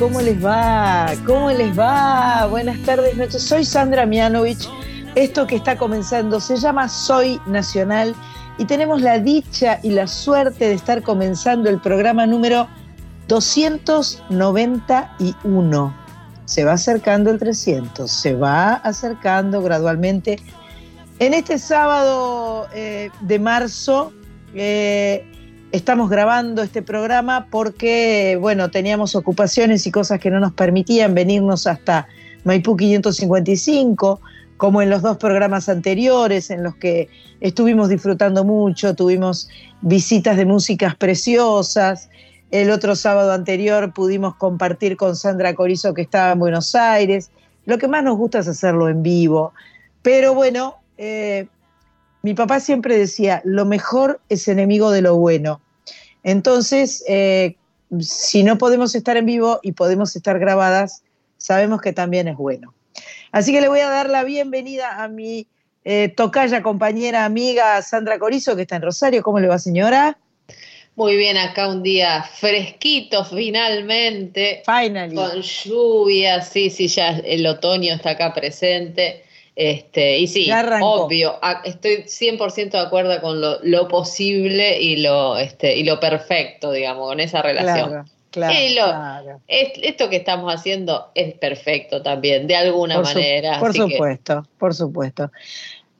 ¿cómo les va? ¿Cómo les va? Buenas tardes, noches. Soy Sandra Mianovich. Esto que está comenzando se llama Soy Nacional y tenemos la dicha y la suerte de estar comenzando el programa número 291. Se va acercando el 300, se va acercando gradualmente. En este sábado eh, de marzo eh, estamos grabando este programa porque, bueno, teníamos ocupaciones y cosas que no nos permitían venirnos hasta Maipú 555, como en los dos programas anteriores en los que estuvimos disfrutando mucho, tuvimos visitas de músicas preciosas. El otro sábado anterior pudimos compartir con Sandra Corizo que estaba en Buenos Aires. Lo que más nos gusta es hacerlo en vivo. Pero bueno, eh, mi papá siempre decía, lo mejor es enemigo de lo bueno. Entonces, eh, si no podemos estar en vivo y podemos estar grabadas, sabemos que también es bueno. Así que le voy a dar la bienvenida a mi eh, tocaya, compañera, amiga Sandra Corizo, que está en Rosario. ¿Cómo le va, señora? Muy bien, acá un día fresquito finalmente, Finally. con lluvia, sí, sí, ya el otoño está acá presente. Este, y sí, obvio, estoy 100% de acuerdo con lo, lo posible y lo, este, y lo perfecto, digamos, con esa relación. Claro, claro, Y lo- claro. Es- esto que estamos haciendo es perfecto también, de alguna Por, su- manera. por así que- supuesto, por supuesto.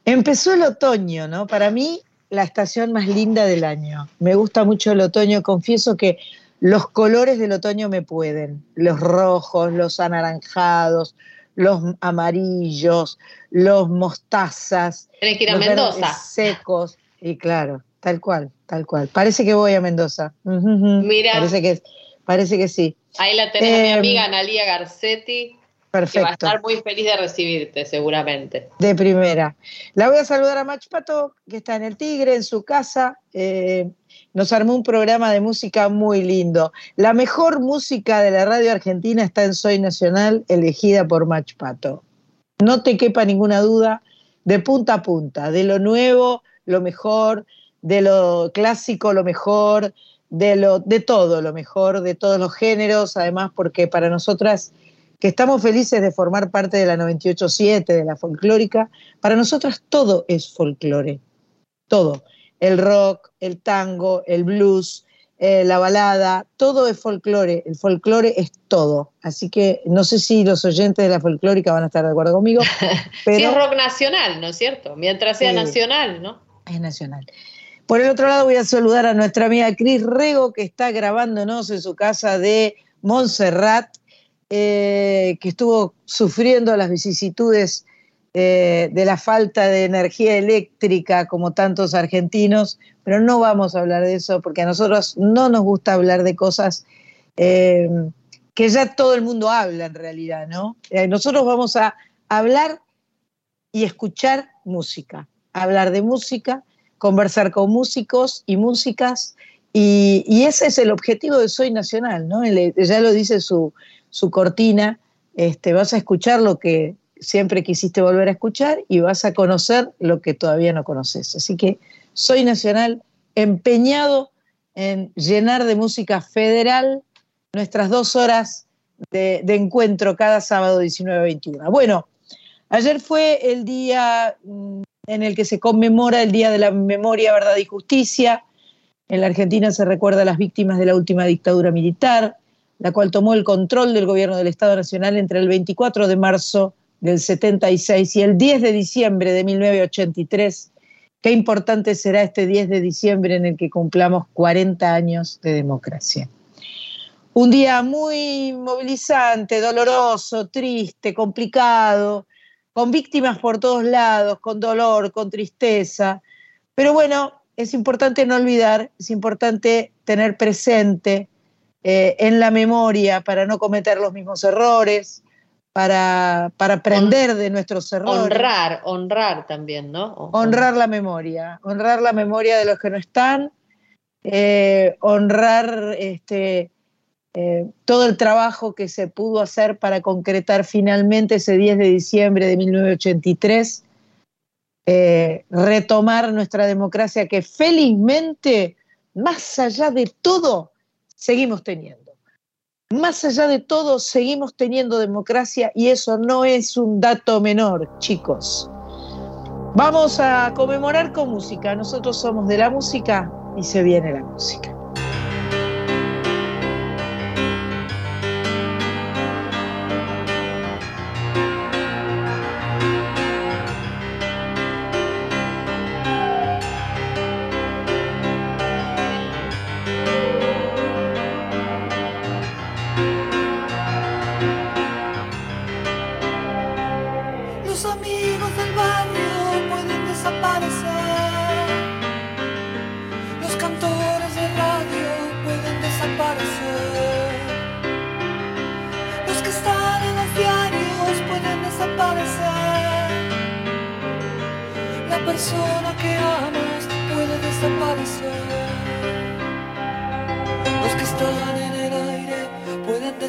Empezó el otoño, ¿no? Para mí, la estación más linda del año. Me gusta mucho el otoño. Confieso que los colores del otoño me pueden. Los rojos, los anaranjados, los amarillos, los mostazas, Tenés que ir a Mendoza. secos. Y claro, tal cual, tal cual. Parece que voy a Mendoza. Mira. Parece que, parece que sí. Ahí la tenés a mi Em, amiga Analia Garcetti, que va a Perfecto. estar muy feliz de recibirte, seguramente. De primera. La voy a saludar a Mach Pato, que está en el Tigre, en su casa. Eh, nos armó un programa de música muy lindo. La mejor música de la radio argentina está en Soy Nacional, elegida por Mach Pato. No te quepa ninguna duda, de punta a punta, de lo nuevo, lo mejor, de lo clásico, lo mejor, de, lo, de todo lo mejor, de todos los géneros, además porque para nosotras que estamos felices de formar parte de la 98.7, de la folclórica, para nosotras todo es folclore, todo. El rock, el tango, el blues, eh, la balada, todo es folclore, el folclore es todo. Así que no sé si los oyentes de la folclórica van a estar de acuerdo conmigo, Sí, pero es rock nacional, ¿no es cierto? Mientras sea Sí. nacional, ¿no? es nacional. Por el otro lado voy a saludar a nuestra amiga Cris Rego, que está grabándonos en su casa de Montserrat, eh, que estuvo sufriendo las vicisitudes eh, de la falta de energía eléctrica como tantos argentinos, pero no vamos a hablar de eso porque a nosotros no nos gusta hablar de cosas eh, que ya todo el mundo habla en realidad, ¿no? Eh, nosotros vamos a hablar y escuchar música, hablar de música, conversar con músicos y músicas, y, ese es el objetivo de Soy Nacional, ¿no? Ya lo dice su, su cortina, este, vas a escuchar lo que siempre quisiste volver a escuchar y vas a conocer lo que todavía no conoces. Así que Soy Nacional empeñado en llenar de música federal nuestras dos horas de, de encuentro cada sábado 19-21. Bueno, ayer fue el día mm, en el que se conmemora el Día de la Memoria, Verdad y Justicia. En la Argentina se recuerda a las víctimas de la última dictadura militar, la cual tomó el control del gobierno del Estado Nacional entre el 24 de marzo del 76 y el 10 de diciembre de 1983. Qué importante será este 10 de diciembre en el que cumplamos 40 años de democracia. Un día muy movilizante, doloroso, triste, complicado, con víctimas por todos lados, con dolor, con tristeza. Pero bueno, es importante no olvidar, es importante tener presente eh, en la memoria para no cometer los mismos errores, para, para aprender de nuestros errores. Honrar, honrar también, ¿no? Honrar la memoria, honrar la memoria de los que no están, eh, honrar este, eh, todo el trabajo que se pudo hacer para concretar finalmente ese 10 de diciembre de 1983, eh, retomar nuestra democracia que felizmente, más allá de todo, seguimos teniendo. Más allá de todo, seguimos teniendo democracia y eso no es un dato menor, chicos. Vamos a conmemorar con música. Nosotros somos de la música y se viene la música.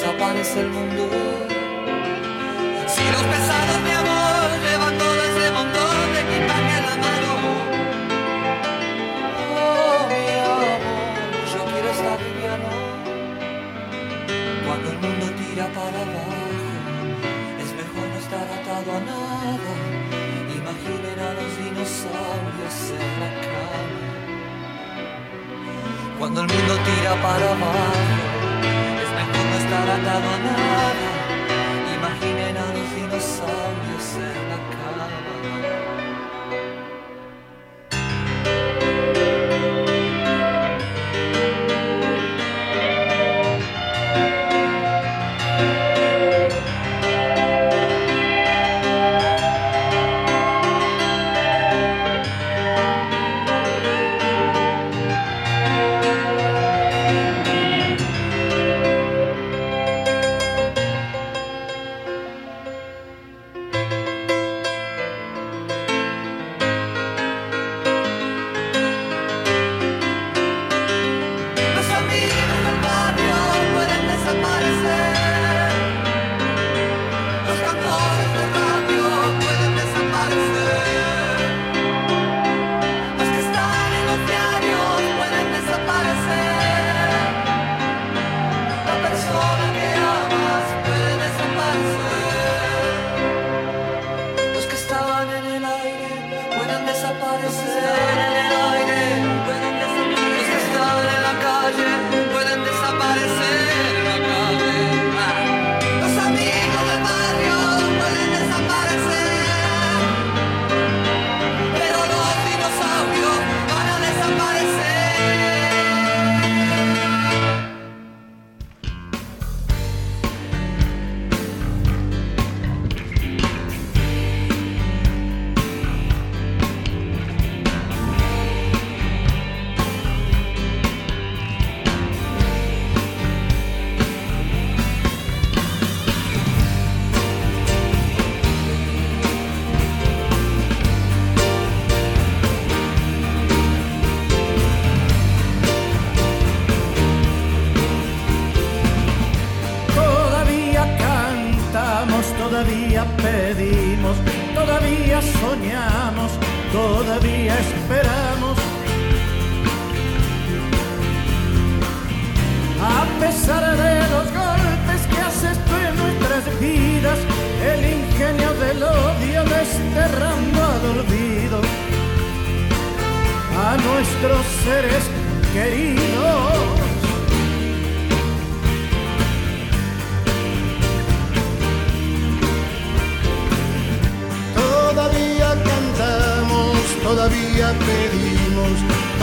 desaparece el mundo. Si los pesados de amor levantó ese montón de equipaje a la mano. Oh, mi amor, yo quiero estar liviano. Cuando el mundo tira para abajo, es mejor no estar atado a nada. Imaginen a los dinosaurios en la cama. Cuando el mundo tira para abajo estar atado a nada. Imaginen a los dinosaurios en la cama.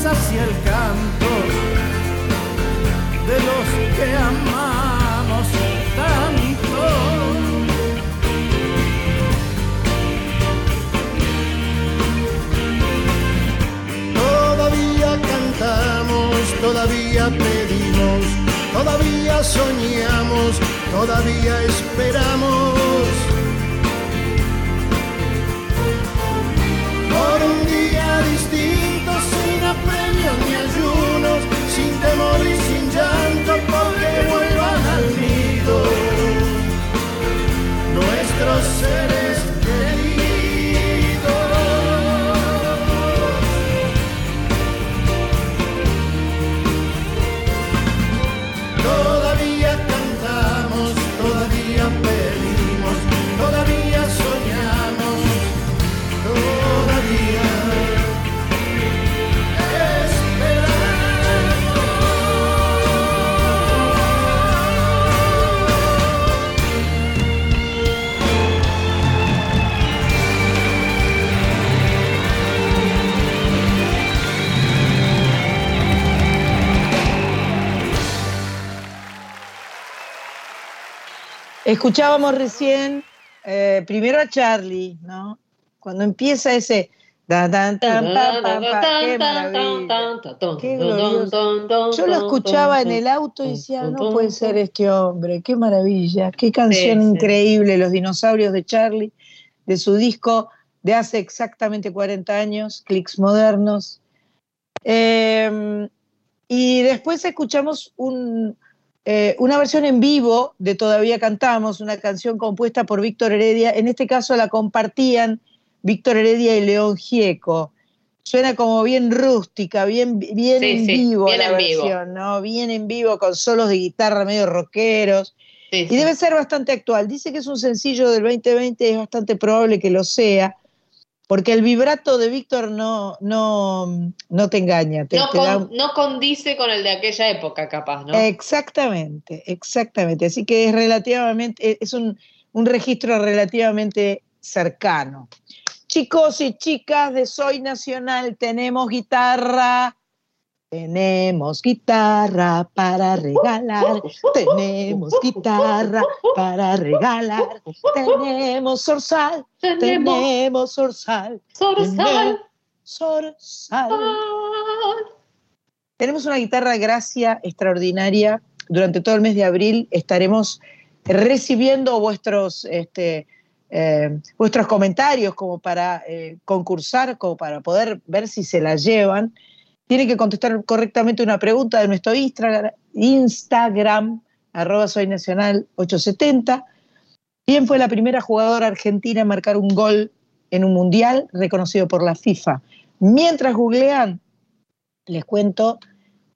Y el canto de los que amamos tanto. Todavía cantamos, todavía pedimos, todavía soñamos, todavía esperamos. Nuestros Escuchábamos recién eh, primero a Charlie, ¿no? Cuando empieza ese. tan, tan, qué. Qué. Yo lo escuchaba en el auto y decía, no puede ser este hombre, qué maravilla, qué canción Sí, sí. increíble, Los dinosaurios de Charlie, de su disco de hace exactamente 40 años, Clicks Modernos. Eh, y después escuchamos un, eh, una versión en vivo de Todavía Cantamos, una canción compuesta por Víctor Heredia. En este caso la compartían Víctor Heredia y León Gieco. Suena como bien rústica, bien, bien Sí, en sí, vivo bien la en vivo. versión, ¿no? Bien en vivo, con solos de guitarra medio rockeros. Sí, Y debe ser bastante actual. Dice que es un sencillo del 2020, es bastante probable que lo sea, porque el vibrato de Víctor no, no, no te engaña. Te, no, te da con- no condice con el de aquella época, capaz, ¿no? Exactamente, exactamente. Así que es relativamente, es un, un registro relativamente cercano. Chicos y chicas de Soy Nacional, tenemos guitarra. Tenemos guitarra para regalar, tenemos guitarra para regalar, tenemos zorzal, Tenemos zorzal, Zorzal. zorzal. Tenemos una guitarra gracia extraordinaria. Durante todo el mes de abril estaremos recibiendo vuestros, este, eh, vuestros comentarios como para eh, concursar, como para poder ver si se la llevan. Tienen que contestar correctamente una pregunta de nuestro Instagram, Instagram arroba soy nacional 870. ¿Quién fue la primera jugadora argentina en marcar un gol en un mundial reconocido por la FIFA? Mientras googlean, les cuento,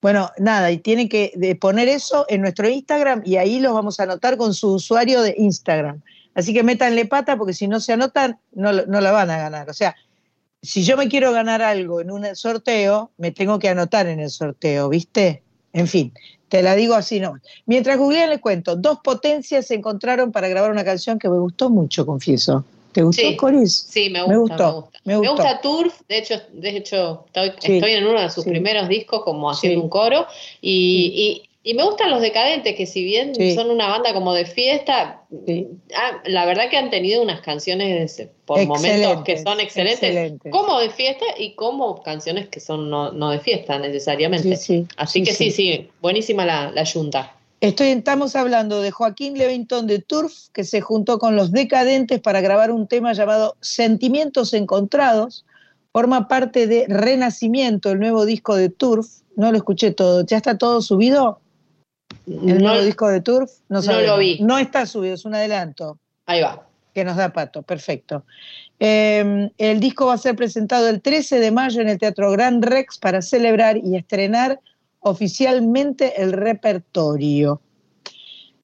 bueno, nada, y tienen que poner eso en nuestro Instagram y ahí los vamos a anotar con su usuario de Instagram. Así que métanle pata porque si no se anotan, no, no la van a ganar. O sea, si yo me quiero ganar algo en un sorteo, me tengo que anotar en el sorteo, ¿viste? En fin, Te la digo así, no. Mientras googlean, le cuento. Dos potencias se encontraron para grabar una canción que me gustó mucho, confieso. ¿Te gustó, Sí. Coris? Sí, me Me gusta, me gustó, gusta. me Me gustó. gusta Turf, de hecho, de hecho estoy, Sí, estoy en uno de sus sí. primeros discos como haciendo un coro y, y- me gustan los decadentes, que si bien Sí. son una banda como de fiesta, Sí. ah, la verdad que han tenido unas canciones por momentos que son excelentes, excelentes. como de fiesta y como canciones que son no, no de fiesta necesariamente. Sí, sí, Así sí, que sí, sí. sí, buenísima la, la yunta. Estoy, estamos hablando de Joaquín Levington de Turf, que se juntó con los Decadentes para grabar un tema llamado Sentimientos Encontrados. Forma parte de Renacimiento, el nuevo disco de Turf. No lo escuché todo. ¿Ya está todo subido? ¿El No- nuevo disco de Turf? No, lo vi. No está subido, es un adelanto ahí va. que nos da pato. Perfecto. Eh, el disco va a ser presentado el 13 de mayo en el Teatro Gran Rex para celebrar y estrenar oficialmente el repertorio.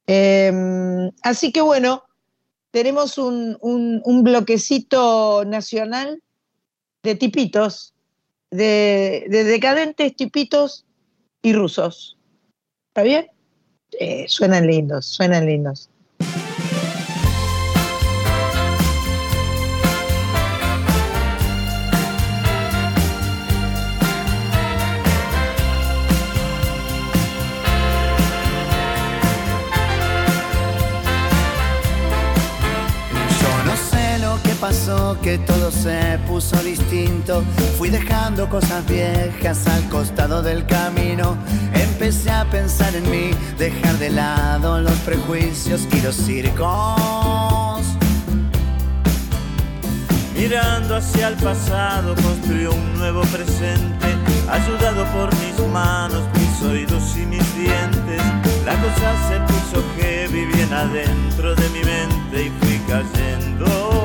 Eh, así que bueno, tenemos un, un- un bloquecito nacional de tipitos, de, de decadentes tipitos y rusos. ¿Está bien? Eh, suenan lindos, suenan lindos. Que todo se puso distinto. Fui dejando cosas viejas al costado del camino. Empecé a pensar en mí, dejar de lado los prejuicios y los circos. Mirando hacia el pasado, construyó un nuevo presente, ayudado por mis manos, mis oídos y mis dientes. La cosa se puso heavy bien adentro de mi mente y fui cayendo.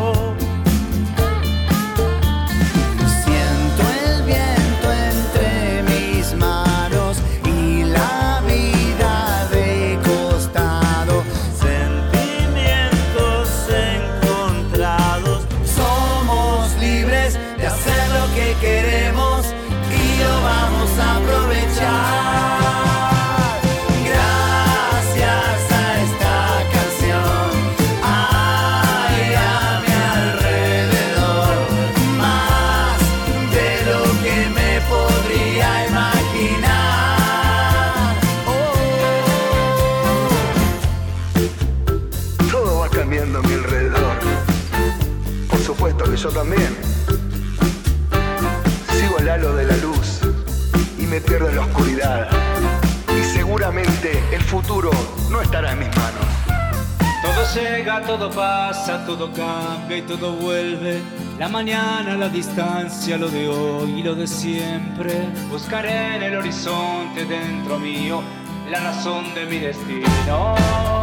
Yo también. Sigo el halo de la luz y me pierdo en la oscuridad. Y seguramente el futuro no estará en mis manos. Todo llega, todo pasa, todo cambia y todo vuelve. La mañana, la distancia, lo de hoy y lo de siempre. Buscaré en el horizonte dentro mío la razón de mi destino.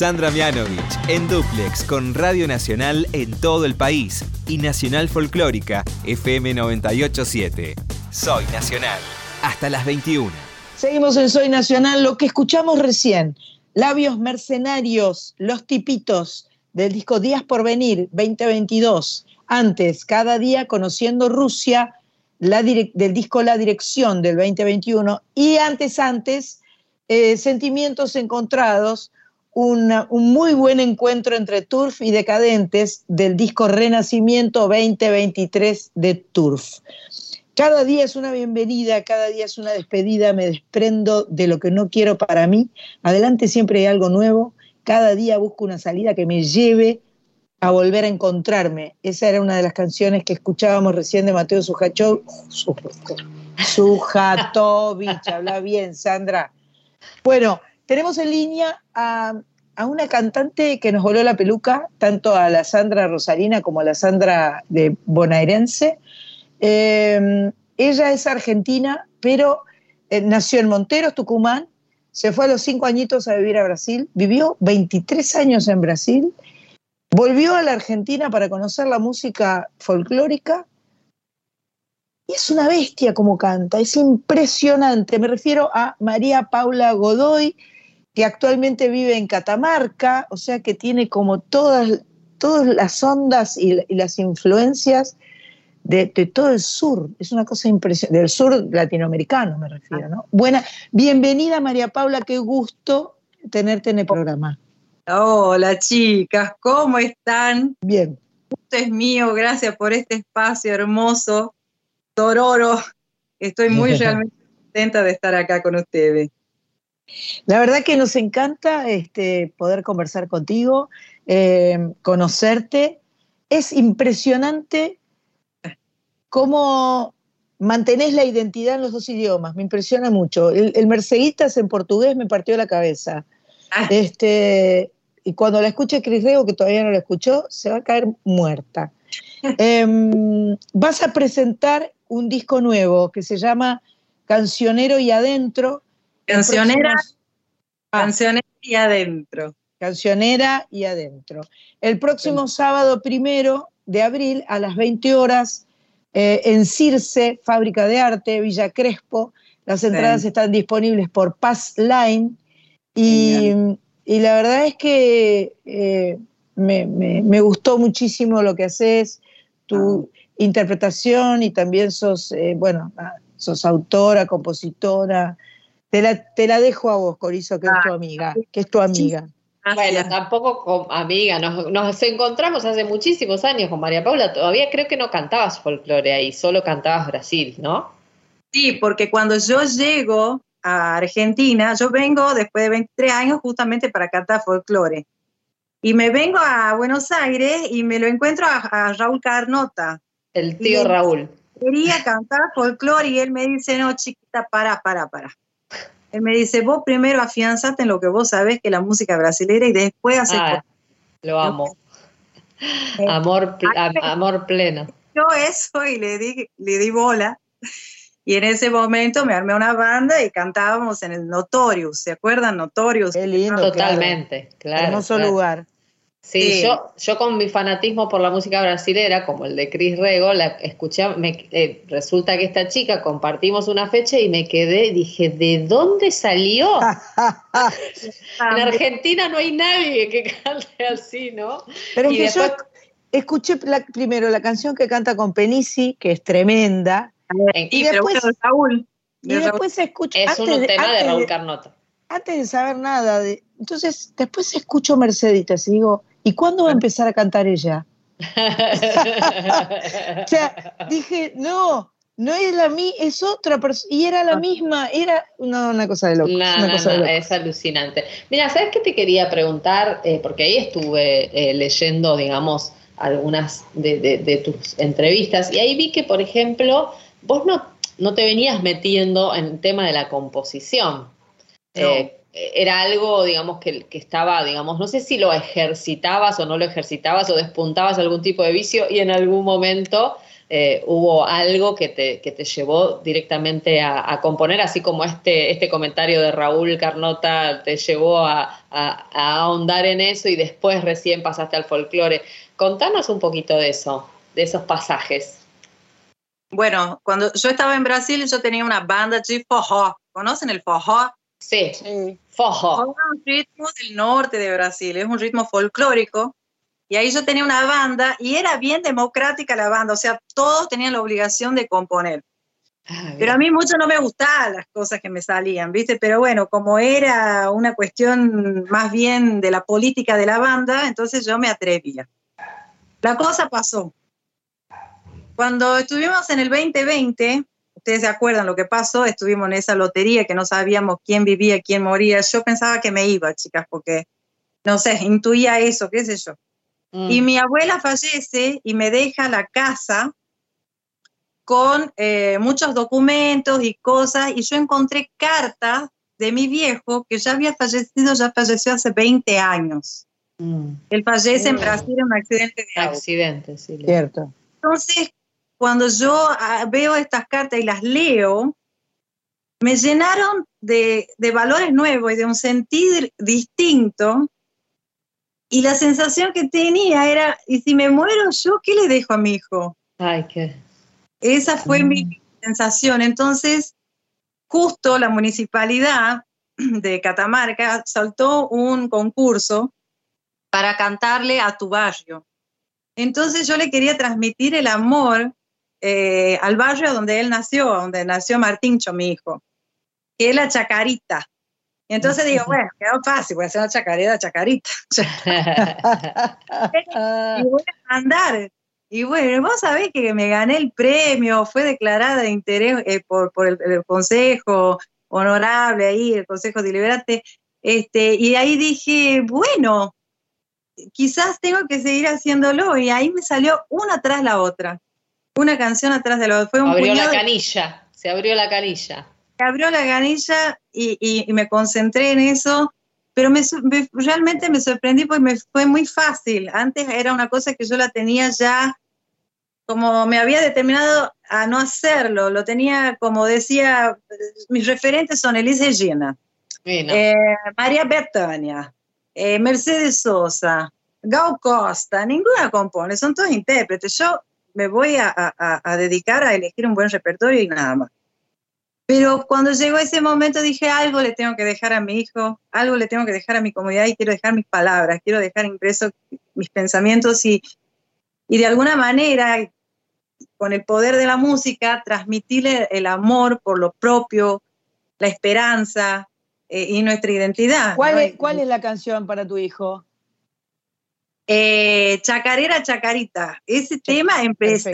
Sandra Mianovich en Duplex con Radio Nacional en todo el país y Nacional Folclórica FM 987. Soy Nacional. Hasta las 21. Seguimos en Soy Nacional. Lo que escuchamos recién, Labios Mercenarios, Los Tipitos, del disco Días por Venir 2022. Antes, cada día conociendo Rusia, del disco La Dirección del 2021. Y antes, antes, eh, Sentimientos Encontrados un muy buen encuentro entre Turf y Decadentes del disco Renacimiento 2023 de Turf. Cada día es una bienvenida, cada día es una despedida, me desprendo de lo que no quiero para mí. Adelante siempre hay algo nuevo, cada día busco una salida que me lleve a volver a encontrarme. Esa era una de las canciones que escuchábamos recién de Mateo Sujatovich. Sujatovich, habla bien, Sandra. Bueno, tenemos en línea a, una cantante que nos voló la peluca, tanto a la Sandra Rosalina como a la Sandra de Bonaerense. Em, ella es argentina, pero eh, nació en Monteros, Tucumán, se fue a los cinco añitos a vivir a Brasil, vivió 23 años en Brasil, volvió a la Argentina para conocer la música folclórica y es una bestia como canta, es impresionante. Me refiero a María Paula Godoy, que actualmente vive en Catamarca, o sea que tiene como todas, todas las ondas y, las influencias de, todo el sur. Es una cosa impresionante, del sur latinoamericano me refiero, ¿no? Buena, bienvenida María Paula, qué gusto tenerte en el programa. Hola chicas, ¿cómo están? Bien. Gusto es mío, gracias por este espacio hermoso, Tororo. Estoy muy realmente contenta de estar acá con ustedes. La verdad que nos encanta este, poder conversar contigo, eh, conocerte. Es impresionante cómo mantenés la identidad en los dos idiomas, me impresiona mucho. El, el Merceguitas en portugués me partió la cabeza. Ah. Este, y cuando la escuche Cris Rego, que todavía no la escuchó, se va a caer muerta. Em, vas a presentar un disco nuevo que se llama Cancionero y Adentro, Cancionera, ah. cancionera y adentro. Cancionera y adentro. El próximo sábado primero de abril a las 20 horas eh, en Circe, Fábrica de Arte, Villa Crespo. Las entradas están disponibles por Pass Line y, la verdad es que eh, me, gustó muchísimo lo que haces, tu ah. interpretación y también sos, eh, bueno, ah, sos autora, compositora, te la, dejo a vos, Corizo, que es tu ah, amiga, que es tu amiga. Bueno, tampoco con amiga, nos, encontramos hace muchísimos años con María Paula, todavía creo que no cantabas folclore ahí, solo cantabas Brasil, ¿no? Sí, porque cuando yo llego a Argentina, yo vengo después de 23 años justamente para cantar folclore. Y me vengo a Buenos Aires y me lo encuentro a, Raúl Carnota. El tío Raúl. quería cantar folclore y él me dice, no, chiquita, para, para, para. Él me dice, vos primero afianzate en lo que vos sabés que es la música brasileña y después haces... Ah, lo amo. Amor, pl- am- amor pleno. yo eso y le di, le di bola. Y en ese momento me armé una banda y cantábamos en el Notorious, ¿se acuerdan? Notorious. Qué lindo. Totalmente, claro. Hermoso claro. lugar. Sí, Sí. Yo, yo con mi fanatismo por la música brasilera, como el de Chris Rego, la escuché, me- eh, resulta que esta chica compartimos una fecha y me quedé, y dije, ¿de dónde salió? En Argentina no hay nadie que cante así, ¿no? Pero es Y que después- yo escuché la- primero la canción que canta con Penisi, que es tremenda, y pero después- bueno, Raúl. y Raúl. después se escucha. es antes un tema de Raúl Carnota. antes de saber nada, de, entonces después escucho Merceditas y digo, ¿y cuándo va a empezar a cantar ella? O sea, dije, no, no es la mi, es otra persona, y era la misma, era no, una cosa de loco. No, una no, cosa de loco. es alucinante. Mira, ¿sabes qué te quería preguntar? Eh, porque ahí estuve eh, leyendo, digamos, algunas de, de- de tus entrevistas y ahí vi que, por ejemplo, vos no, no te venías metiendo en el tema de la composición. Eh, era algo, digamos, que, que estaba, digamos, no sé si lo ejercitabas o no lo ejercitabas o despuntabas algún tipo de vicio y en algún momento eh, hubo algo que te, que te llevó directamente a, a componer, así como este, este comentario de Raúl Carnota te llevó a, a- a ahondar en eso y después recién pasaste al folclore. Contanos un poquito de eso, de esos pasajes. Bueno, cuando yo estaba en Brasil, yo tenía una banda de forró. ¿Conocen el forró? Sí, Sí. fojo. Es un ritmo del norte de Brasil, es un ritmo folclórico. Y ahí yo tenía una banda y era bien democrática la banda, o sea, todos tenían la obligación de componer. Ah, Pero a mí mucho no me gustaban las cosas que me salían, ¿viste? Pero bueno, como era una cuestión más bien de la política de la banda, entonces yo me atrevía. La cosa pasó. Cuando estuvimos en el 2020, ustedes se acuerdan lo que pasó, estuvimos en esa lotería que no sabíamos quién vivía, quién moría. Yo pensaba que me iba, chicas, porque, no sé, intuía eso, qué sé yo. Mm. Y mi abuela fallece y me deja la casa con eh, muchos documentos y cosas, y yo encontré cartas de mi viejo que ya había fallecido, ya falleció hace 20 años. Mm. Él fallece en Mm. Brasil en un accidente de auto. Accidente, sí. Cierto. Entonces, cuando yo ah, veo estas cartas y las leo, me llenaron de, de valores nuevos y de un sentir distinto. Y la sensación que tenía era, ¿y si me muero yo, qué le dejo a mi hijo? Ay, qué. Esa fue mi sensación. Entonces, justo la municipalidad de Catamarca soltó un concurso para cantarle a tu barrio. Entonces yo le quería transmitir el amor eh, al barrio donde él nació, donde nació Martíncho, mi hijo, que es la Chacarita. Y entonces digo, bueno, quedó fácil, voy a hacer una chacarera, chacarita. y voy a mandar. Y bueno, vos sabés que me gané el premio, fue declarada de interés eh, por, por el, el Consejo Honorable ahí, el Consejo Deliberante, este, y ahí dije, bueno, quizás tengo que seguir haciéndolo, y ahí me salió una tras la otra, una canción atrás de la otra. Fue un abrió la de- canilla, se abrió la canilla. abrió la ganilla y, y- y me concentré en eso, pero me, realmente me sorprendí porque me fue muy fácil. Antes era una cosa que yo la tenía ya, como me había determinado a no hacerlo, lo tenía, como decía, mis referentes son Elisa Regina, Bueno, eh, María Bethania, eh, Mercedes Sosa, Gal Costa, ninguna compone, son todos intérpretes. Yo me voy a, a- a dedicar a elegir un buen repertorio y nada más. Pero cuando llegó ese momento dije, algo le tengo que dejar a mi hijo, algo le tengo que dejar a mi comunidad y quiero dejar mis palabras, quiero dejar impresos mis pensamientos y, y de alguna manera, con el poder de la música, transmitirle el amor por lo propio, la esperanza eh, y nuestra identidad. ¿Cuál, ¿no? es, ¿Cuál es la canción para tu hijo? Eh, chacarera Chacarita. Ese tema empieza,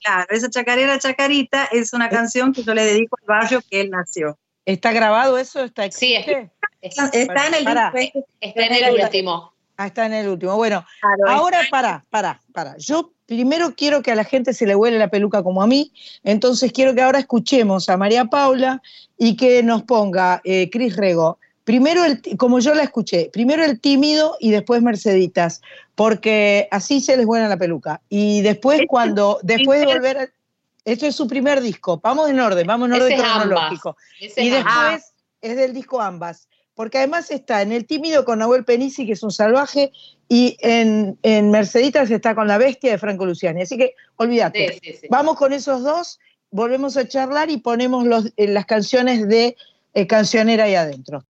claro, esa Chacarera Chacarita es una canción que yo le dedico al barrio que él nació. ¿Está grabado eso? ¿Está Sí, existe? es- Está en el disco este. está en el último. Ah, está en el último. Bueno, Claro, ahora está- para, para, para. Yo primero quiero que a la gente se le huele la peluca como a mí, entonces quiero que ahora escuchemos a María Paula y que nos ponga eh, Cris Rego. Primero, el, como yo la escuché, primero el tímido y después Merceditas, porque así se les vuela la peluca. Y después, Este cuando, después de volver, a- esto es su primer disco, vamos en orden, vamos en orden cronológico. Y después es del disco Ambas, porque además está en El Tímido con Nahuel Penisi, que es un salvaje, y en, en Merceditas está con La Bestia de Franco Luciani. Así que olvídate. Sí, sí, sí. Vamos con esos dos, volvemos a charlar y ponemos los- eh, las canciones de eh, Cancionera ahí adentro.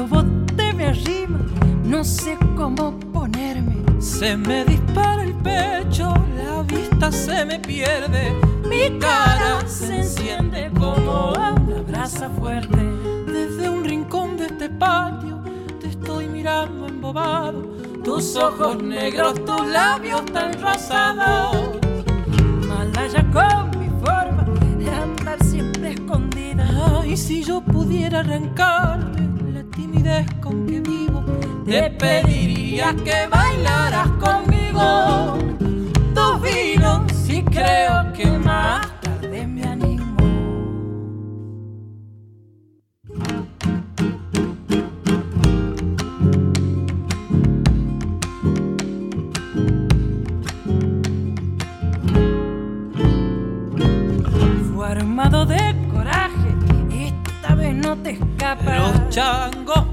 Cuando vos te me arriba, no sé cómo ponerme. Se me dispara el pecho, la vista se me pierde. Mi cara se enciende como una brasa fuerte. Desde un rincón de este patio te estoy mirando embobado. Tus ojos negros, tus labios tan rosados. Malaya con mi forma de andar siempre escondida. Ay, si yo pudiera arrancarte con que vivo, te pediría que bailaras conmigo. Tus vinos, y creo que más tarde me animo. Fue armado de coraje, esta vez no te escapas. Los changos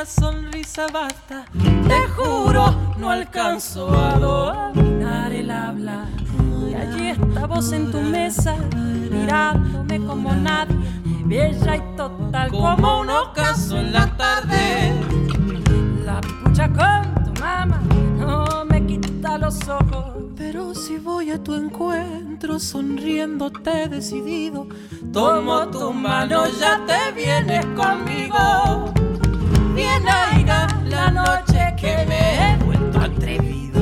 una sonrisa basta. Te juro, no alcanzo a dominar el habla. Y allí estabas en tu mesa, mirándome como nadie, bella y total como un ocaso en la tarde. La pucha con tu mamá no me quita los ojos. Pero si voy a tu encuentro sonriéndote decidido, tomo tu mano, ya te vienes conmigo. Bien aiga la noche que me he vuelto atrevido.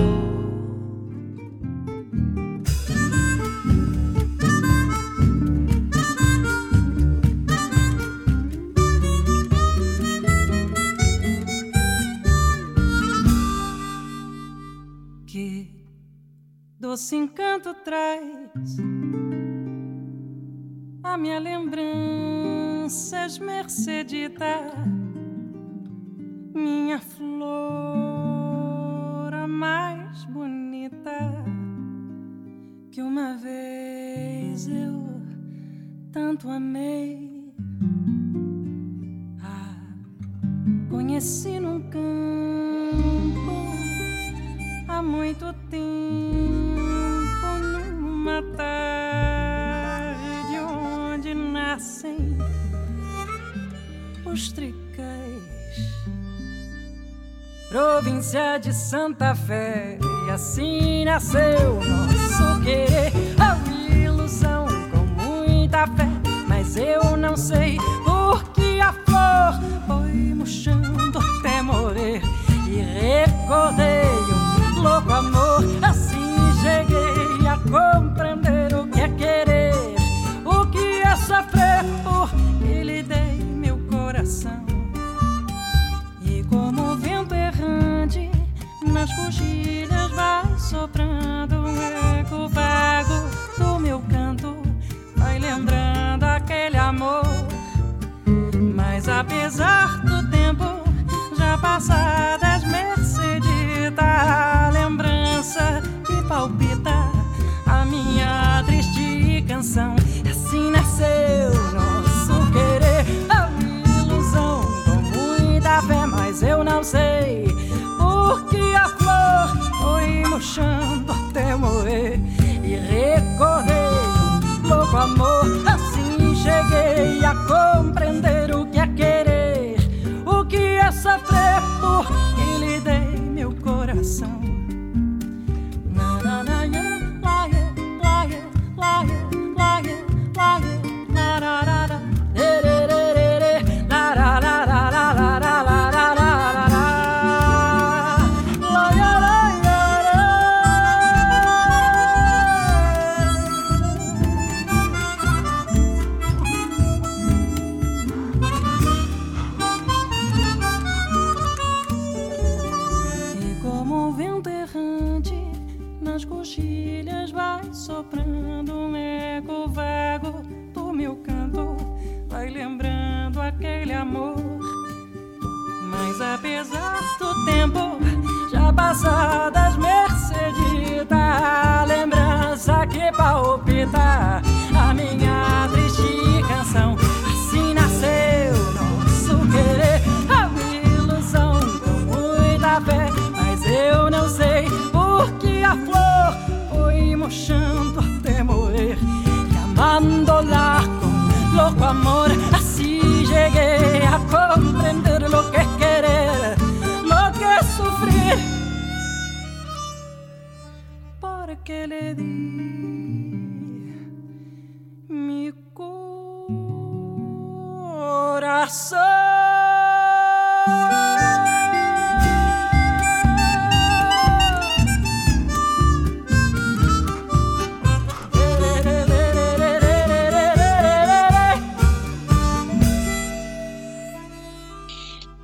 Que doce encanto traz a minha lembrança esmercedita, minha flor a mais bonita que uma vez eu tanto amei. Ah, conheci num campo há muito tempo numa tarde onde nascem os tricais. Província de Santa Fé, e assim nasceu nosso querer. A ilusão com muita fé, mas eu não sei por que a flor foi murchando até morrer.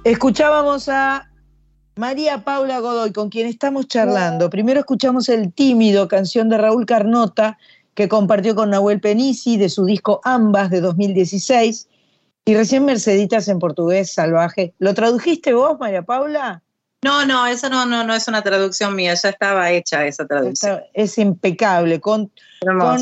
Escuchábamos a María Paula Godoy, con quien estamos charlando. Primero escuchamos El Tímido, canción de Raúl Carnota, que compartió con Nahuel Penisi de su disco Ambas de 2016. Y recién Merceditas en portugués salvaje. ¿Lo tradujiste vos, María Paula? No, no, eso no, no, no es una traducción mía, ya estaba hecha esa traducción. Está- es impecable, con,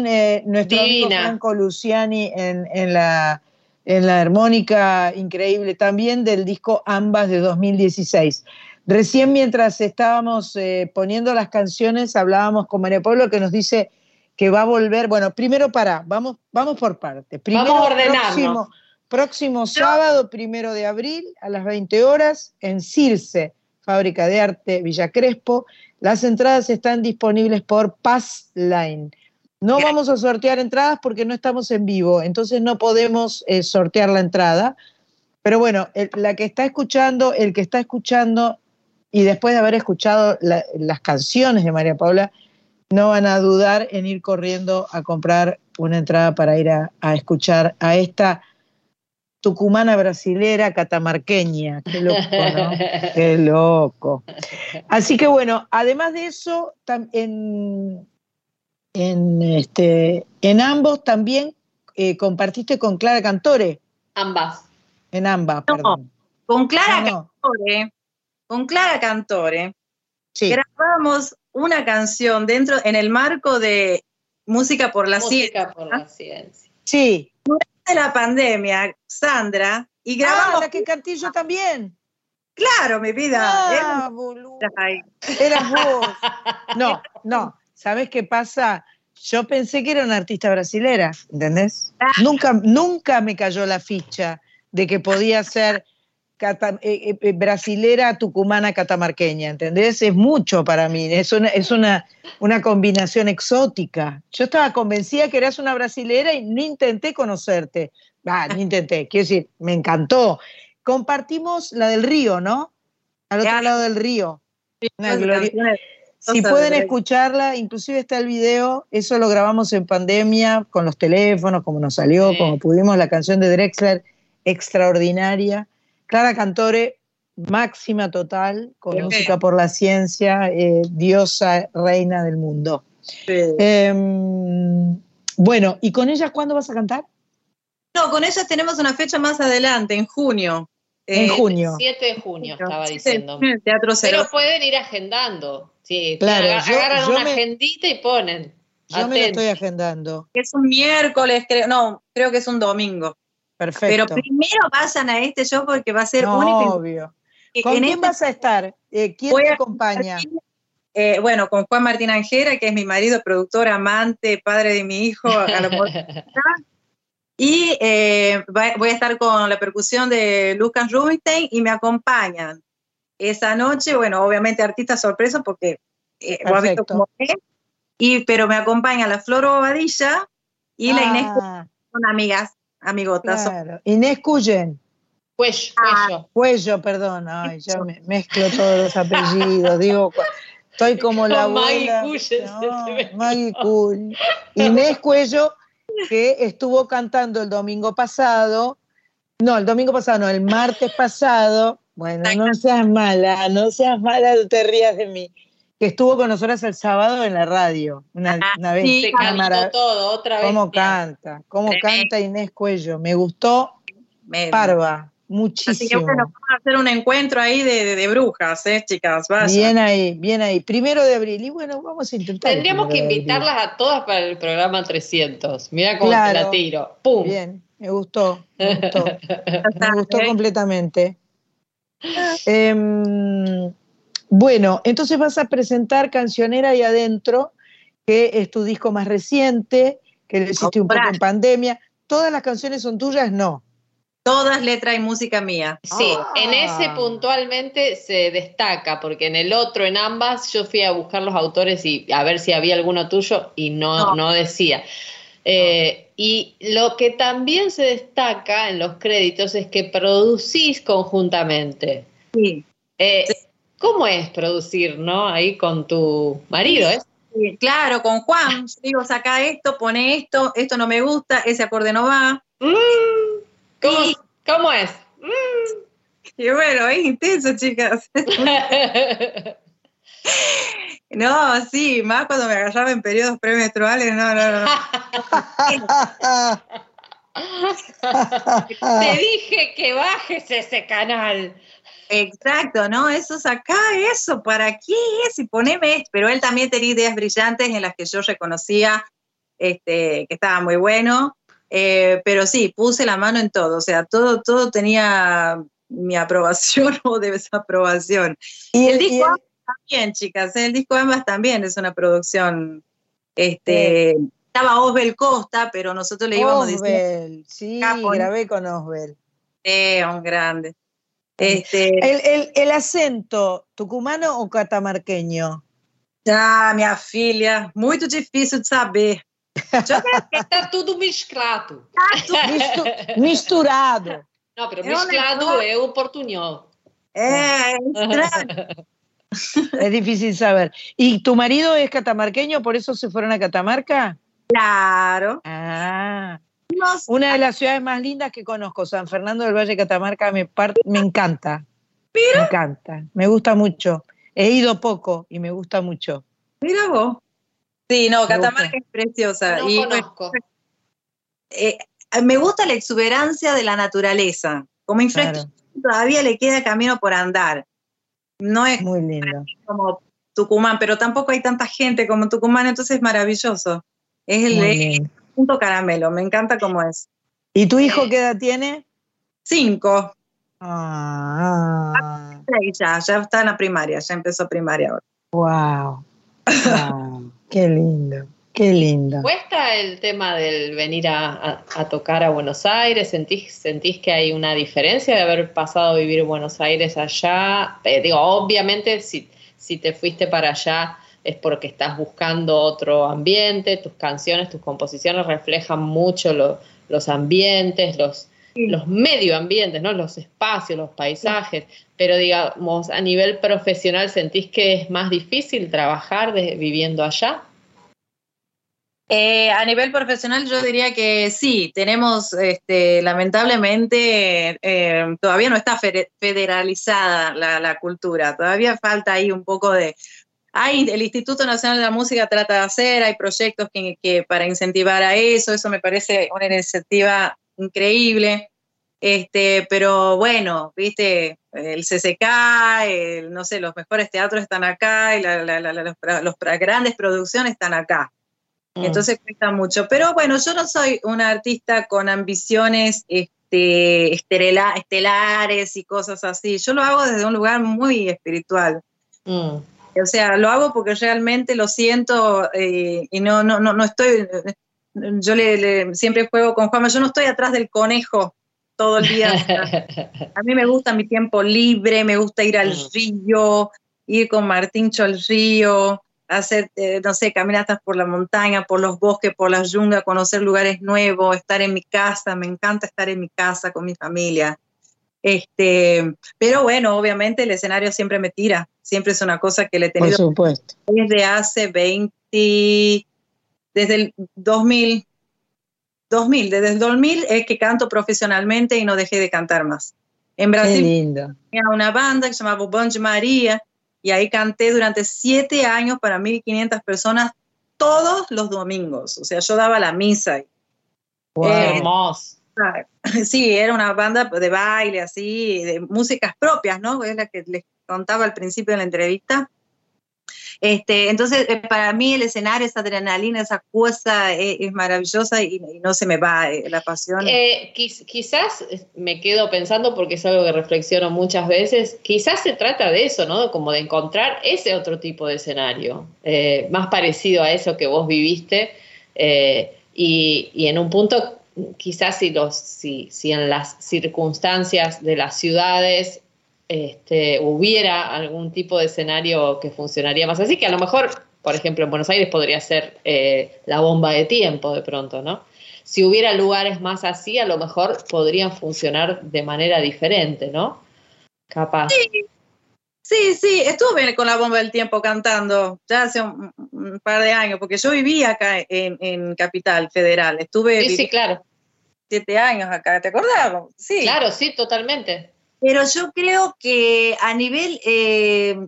eh, nuestro amigo. Franco Luciani en, en la, en la armónica increíble también del disco Ambas de 2016. Recién mientras estábamos eh, poniendo las canciones hablábamos con María Pablo que nos dice que va a volver, bueno, primero para, vamos, vamos por partes. Primero, Vamos. Próximo, próximo sábado, primero de abril, a las 20 horas, en Circe, Fábrica de Arte Villa Crespo. Las entradas están disponibles por Passline. No vamos a sortear entradas porque no estamos en vivo, entonces no podemos eh, sortear la entrada. Pero bueno, el- la que está escuchando, el que está escuchando y después de haber escuchado la- las canciones de María Paula, no van a dudar en ir corriendo a comprar una entrada para ir a, a escuchar a esta tucumana brasilera catamarqueña. Qué loco, ¿no? Qué loco. Así que bueno, además de eso, en, en, este, en ambos también eh, compartiste con Clara Cantore, Ambas. en ambas, perdón. Con Clara No, no. Cantore, con Clara Cantore, Sí. grabamos una canción dentro, en el marco de Música por la Ciencia, Música por la ciencia. Sí. de la pandemia, Sandra, y Ah, grabamos, la que canté yo también. claro, mi vida, Ah, era- Eras vos. No, no. ¿Sabes qué pasa? Yo pensé que era una artista brasilera, ¿entendés? Nunca, nunca me cayó la ficha de que podía ser cata- eh, eh, brasilera, tucumana, catamarqueña, ¿entendés? Es mucho para mí, es una, es una, una combinación exótica. Yo estaba convencida que eras una brasilera y no intenté conocerte. Ah, no intenté, quiero decir, me encantó. Compartimos la del río, ¿no? Al otro lado del río. Una Si pueden de- escucharla, inclusive está el video, eso lo grabamos en pandemia, con los teléfonos, como nos salió, Sí. como pudimos, la canción de Drexler, extraordinaria. Clara Cantore, máxima total, con Sí. música por la ciencia, eh, diosa, reina del mundo. Sí. Em, bueno, ¿y con ella cuándo vas a cantar? No, con ellas tenemos una fecha más adelante, en junio. En Eh, junio. 7 de junio, estaba diciendo. Teatro Cero. Pero pueden ir agendando. Sí, Claro, yo- agarran yo una me- agendita y ponen. Yo me lo estoy agendando. Es un miércoles, creo, no, creo que es un domingo. Pero Perfecto. primero vayan a este show porque va a ser No, único. obvio. ¿Con quién este- vas a estar? Eh, ¿Quién te acompaña? Eh, bueno, con Juan Martín Anjera, que es mi marido, productor, amante, padre de mi hijo. a y eh, voy a estar con la percusión de Lucas Rubinstein y me acompañan esa noche, bueno, obviamente artista sorpresa porque eh, vos visto cómo es, y, pero me acompaña la Flor Bobadilla y la Inés, Ah, son amigas, amigotas. son- claro. Inés Cuyen. Cuello, Ah, cuello. Cuello, perdón. Ay, ya me mezclo todos los apellidos. Digo, estoy como la Maggie abuela. Cuyen se No. Maggie Cuyen. Inés Cuello, que estuvo cantando el domingo pasado. No, el domingo pasado, no, el martes pasado. Bueno, no seas mala, no seas mala, no te rías de mí. Que estuvo con nosotras el sábado en la radio. Una, Ah, una vez. sí, una todo, otra vez. ¿Cómo Bien. canta? ¿Cómo Tremendo. canta Inés Cuello? Me gustó me- Parva. muchísimo. Así que bueno, vamos a hacer un encuentro ahí de, de- de brujas, ¿eh, chicas? Vayan. Bien ahí, bien ahí. Primero de abril. Y bueno, vamos a intentar. Tendríamos que invitarlas a todas para el programa 300. Mira cómo te Claro. la tiro. ¡Pum! Bien, me gustó. Me gustó, me gustó completamente. Em, bueno, entonces vas a presentar Cancionera ahí adentro, que es tu disco más reciente, que lo hiciste un poco en pandemia. ¿Todas las canciones son tuyas? No. Todas letra y música mía. Sí, en Ah. ese puntualmente se destaca, porque en el otro, en ambas, yo fui a buscar los autores y a ver si había alguno tuyo y no, No. no decía. Eh, y lo que también se destaca en los créditos es que producís conjuntamente. Sí. Eh, ¿Cómo es producir, no? Ahí con tu marido, ¿eh? Sí, Claro, con Juan, yo digo, saca esto, pone esto, esto no me gusta, ese acorde no va. Mm, ¿Cómo, Sí. cómo es? Y bueno, es intenso, chicas. No, sí, más cuando me agarraba en periodos premenstruales, no, no, no. Te dije que bajes ese canal. Exacto, ¿no? Eso saca eso, ¿para qué es? Y poneme esto. Pero él también tenía ideas brillantes en las que yo reconocía este, que estaba muy bueno. Eh, pero sí, puse la mano en todo, o sea, todo, todo tenía mi aprobación o desaprobación. Y el disco también, chicas, ¿eh? el disco ambas también es una producción. Este, Estaba Osbel Costa, pero nosotros le íbamos diciendo Osbel, sí, Capo, ¿no? grabé con Osbel. eh, un grande. Este, El, el- el acento, tucumano o catamarqueño? Ah, minha filha, muito difícil de saber. Está tudo mesclado. Mistu- misturado. Não, pero É um mesclado negócio- é o portunhol. É, é estranho. Es difícil saber. ¿Y tu marido es catamarqueño, por eso se fueron a Catamarca? Claro. Ah, una de las ciudades más lindas que conozco, San Fernando del Valle Catamarca, me, par- me encanta. Me encanta, me gusta mucho. He ido poco y me gusta mucho. mira vos. Sí, no, Me Catamarca gusta. es preciosa. No y, conozco. eh, me gusta la exuberancia de la naturaleza. Como infraestructura todavía le queda camino por andar. No es Muy lindo. como Tucumán, pero tampoco hay tanta gente como Tucumán, entonces es maravilloso. Es el, punto caramelo, me encanta cómo es. ¿Y tu hijo qué edad tiene? Cinco. Ah, ya, ya está en la primaria, ya empezó primaria ahora. wow. wow. Qué lindo, qué lindo. ¿Cuesta el tema del venir a, a- a tocar a Buenos Aires? ¿Sentís, ¿Sentís que hay una diferencia de haber pasado a vivir en Buenos Aires allá? Eh, digo, obviamente si, si te fuiste para allá es porque estás buscando otro ambiente, tus canciones, tus composiciones reflejan mucho lo- los ambientes, los, los medioambientes, ¿no? los espacios, los paisajes, pero digamos, a nivel profesional, ¿sentís que es más difícil trabajar de- viviendo allá? Eh, a nivel profesional yo diría que sí, tenemos, este, lamentablemente, eh, todavía no está fede- federalizada la, cultura, todavía falta ahí un poco de... Hay, el Instituto Nacional de la Música trata de hacer, hay proyectos que, para incentivar a eso, eso me parece una iniciativa increíble, este, pero bueno, viste, el CCK, el, no sé, los mejores teatros están acá y la- los, los grandes producciones están acá. Mm. Entonces cuesta mucho. Pero bueno, yo no soy una artista con ambiciones este, estelares y cosas así. Yo lo hago desde un lugar muy espiritual. Mm. O sea, lo hago porque realmente lo siento eh, y no, no, no, no estoy. Yo le, le- siempre juego con Juanma, yo no estoy atrás del conejo todo el día. A mí me gusta mi tiempo libre, me gusta ir al Mm. río, ir con Martíncho al río, hacer, eh, no sé, caminatas por la montaña, por los bosques, por las yungas, conocer lugares nuevos, estar en mi casa, me encanta estar en mi casa con mi familia. Este, pero bueno, obviamente el escenario siempre me tira, siempre es una cosa que le he Por tenido supuesto. desde hace 20, desde el 2000, 2000, desde el 2000 es que canto profesionalmente y no dejé de cantar más. En Brasil tenía una banda que se llamaba Bonge María y ahí canté durante siete años para 1.500 personas todos los domingos. O sea, yo daba la misa. Wow. Eh, Hermoso. Sí, era una banda de baile, así, de músicas propias, ¿no? Es la que les contaba al principio de la entrevista. Este, entonces, eh, para mí el escenario, esa adrenalina, esa cosa eh, es, maravillosa y, no se me va eh, la pasión. quizás me quedo pensando, porque es algo que reflexiono muchas veces, quizás se trata de eso, ¿no? Como de encontrar ese otro tipo de escenario, más parecido a eso que vos viviste y, y, en un punto quizás si, los, si, si en las circunstancias de las ciudades este, hubiera algún tipo de escenario que funcionaría más así, que a lo mejor, por ejemplo, en Buenos Aires podría ser eh, la bomba de tiempo de pronto, ¿no? Si hubiera lugares más así, a lo mejor podrían funcionar de manera diferente, ¿no? Capaz. Sí, sí, estuve con la bomba del tiempo cantando ya hace un, par de años, porque yo vivía acá en, Capital Federal. Estuve sí, sí, claro. siete años acá, ¿te acordás? Sí. Claro, sí, totalmente. Pero yo creo que a nivel eh,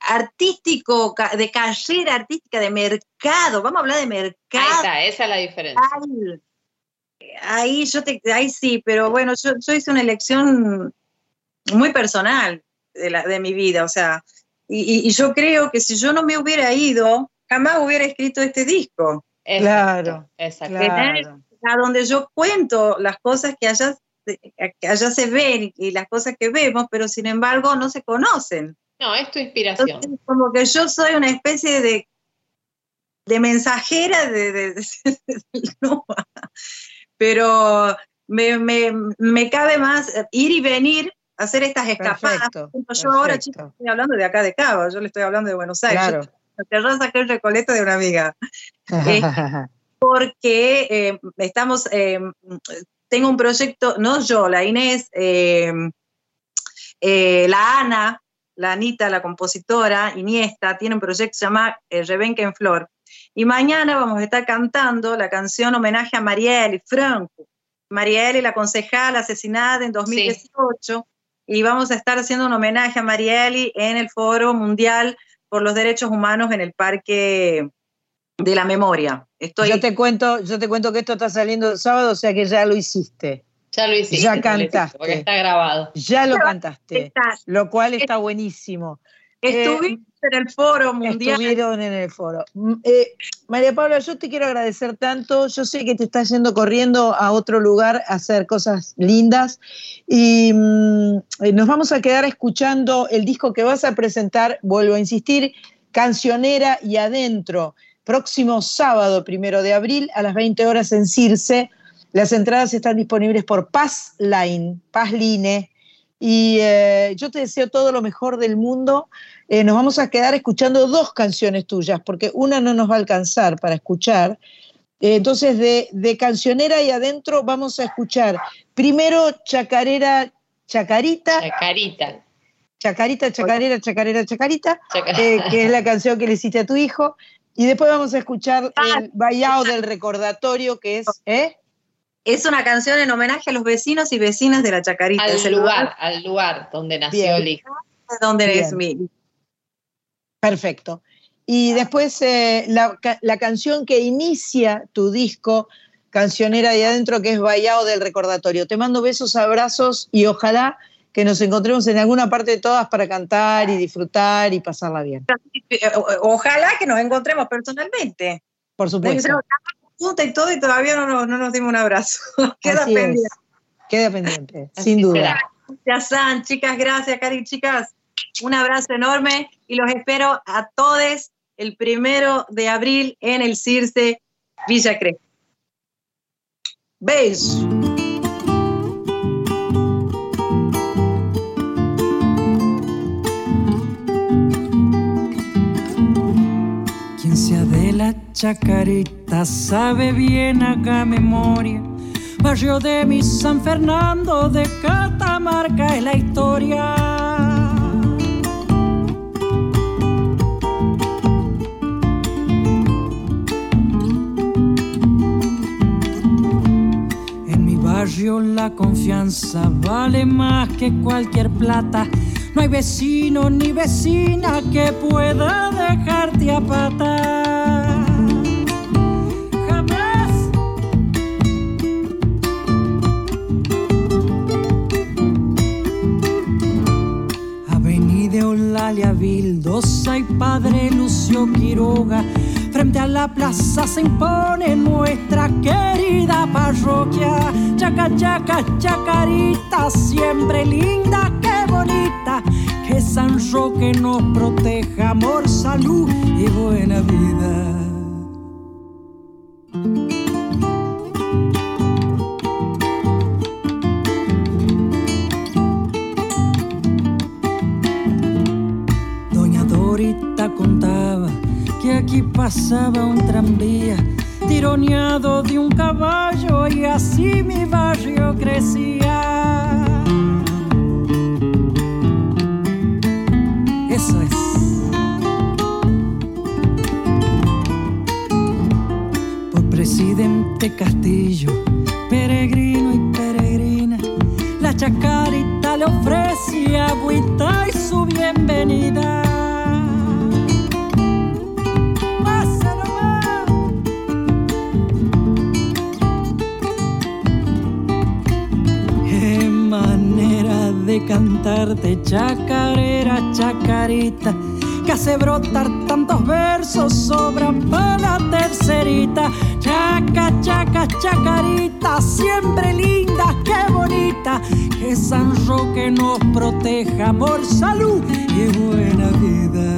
artístico, de carrera artística, de mercado, vamos a hablar de mercado. Ahí está, esa es la diferencia. Ahí, yo te, ahí sí, pero bueno, yo, hice una elección muy personal de, la, de mi vida, o sea, y, yo creo que si yo no me hubiera ido, jamás hubiera escrito este disco. claro, exacto. A donde yo cuento las cosas que allá allá se ven y las cosas que vemos, pero sin embargo no se conocen. No, es tu inspiración. como que yo soy una especie de, de mensajera de, pero me, cabe más ir y venir, hacer estas escapadas. yo ahora, chicos, estoy hablando de acá de Cabo, yo le estoy hablando de Buenos Aires. Claro. Yo saqué el recoleto de una amiga. porque eh, estamos, eh, tengo un proyecto, no yo, la Inés, eh, eh, la Ana, la Anita, la compositora, Iniesta, tiene un proyecto llamado eh, Rebenque en Flor. Y mañana vamos a estar cantando la canción homenaje a Marielle Franco. Marielle, la concejala asesinada en 2018. Y vamos a estar haciendo un homenaje a Marielle en el Foro Mundial por los Derechos Humanos en el Parque de la memoria. Estoy... Yo te cuento, yo te cuento que esto está saliendo el sábado, o sea que ya lo hiciste. Ya lo hiciste. Ya cantaste. Porque está grabado. Ya lo cantaste. Lo cual está buenísimo. Estuvieron eh, en el foro mundial. Estuvieron en el foro. Mm, eh, María Paula, yo te quiero agradecer tanto. Yo sé que te estás yendo corriendo a otro lugar a hacer cosas lindas. Y mm, eh, nos vamos a quedar escuchando el disco que vas a presentar, vuelvo a insistir, Cancionera y Adentro próximo sábado, primero de abril, a las 20 horas en Circe. Las entradas están disponibles por Paz Line, Paz Line. Y eh, yo te deseo todo lo mejor del mundo. Eh, nos vamos a quedar escuchando dos canciones tuyas, porque una no nos va a alcanzar para escuchar. Eh, entonces, de, de, cancionera y adentro vamos a escuchar primero Chacarera, Chacarita. Chacarita. Chacarita, chacarera, chacarera, chacarita, que es la canción que le hiciste a tu hijo. Y después vamos a escuchar ah, el Vallao del recordatorio, que es. ¿eh? Es una canción en homenaje a los vecinos y vecinas de la Chacarita. Al lugar, al lugar donde nació el hijo. Donde es mi. Perfecto. Y después eh, la, la, canción que inicia tu disco, Cancionera de Adentro, que es Vallao del Recordatorio. Te mando besos, abrazos y ojalá que nos encontremos en alguna parte de todas para cantar y disfrutar y pasarla bien. Ojalá que nos encontremos personalmente. Por supuesto. Junta y todo y todavía no, nos dimos un abrazo. Queda pendiente. Queda pendiente, sin duda. Gracias, San. Chicas, gracias, Cari. Chicas, un abrazo enorme y los espero a todos el primero de abril en el Circe Villa Crespo. Besos. Chacarita sabe bien acá memoria. Barrio de mi San Fernando de Catamarca es la historia. En mi barrio la confianza vale más que cualquier plata. No hay vecino ni vecina que pueda dejarte a patar. Y padre Lucio Quiroga. Frente a la plaza se impone nuestra querida parroquia. Chaca, chaca, chacarita, siempre linda, qué bonita. Que San Roque nos proteja, amor, salud y buena vida. Aquí pasaba un tranvía tironeado de un caballo y así mi barrio crecía. Eso es. Por presidente Castillo, peregrino y peregrina, la chacarita le ofrecía agüita y su bienvenida. Cantarte chacarera, chacarita, que hace brotar tantos versos, sobran para la tercerita. Chaca, chaca, chacarita, siempre linda, qué bonita, que San Roque nos proteja, amor, salud y buena vida.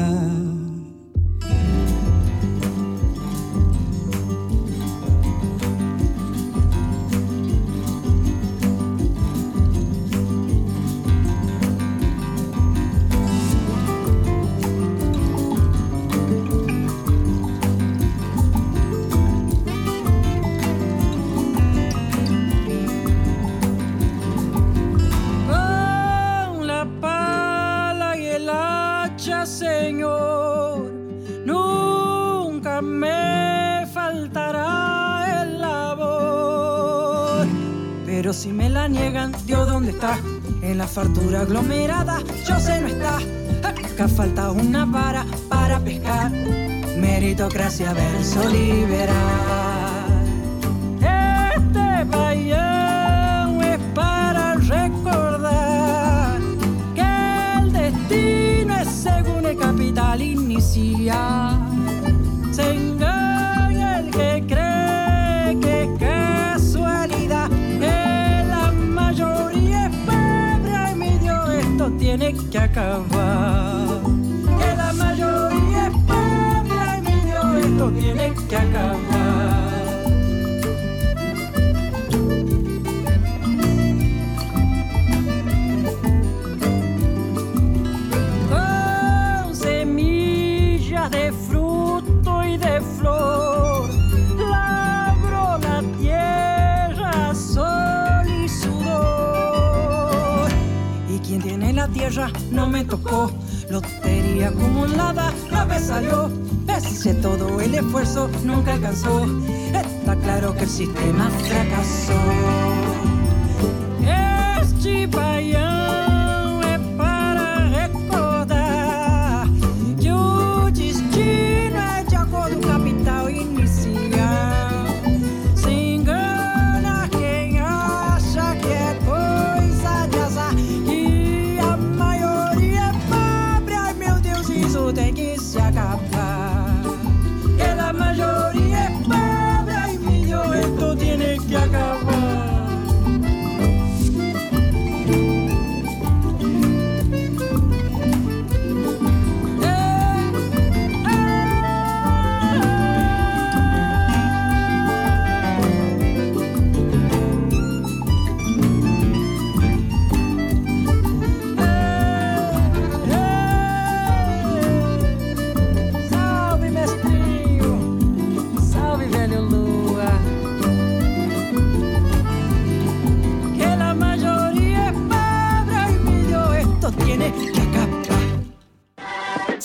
Fartura aglomerada, yo sé no está. Acá falta una vara para pescar. Meritocracia verso liberal. Tiene no me tocó. Lotería acumulada, la vez salió. Ese todo el esfuerzo nunca alcanzó. Está claro que el sistema fracasó.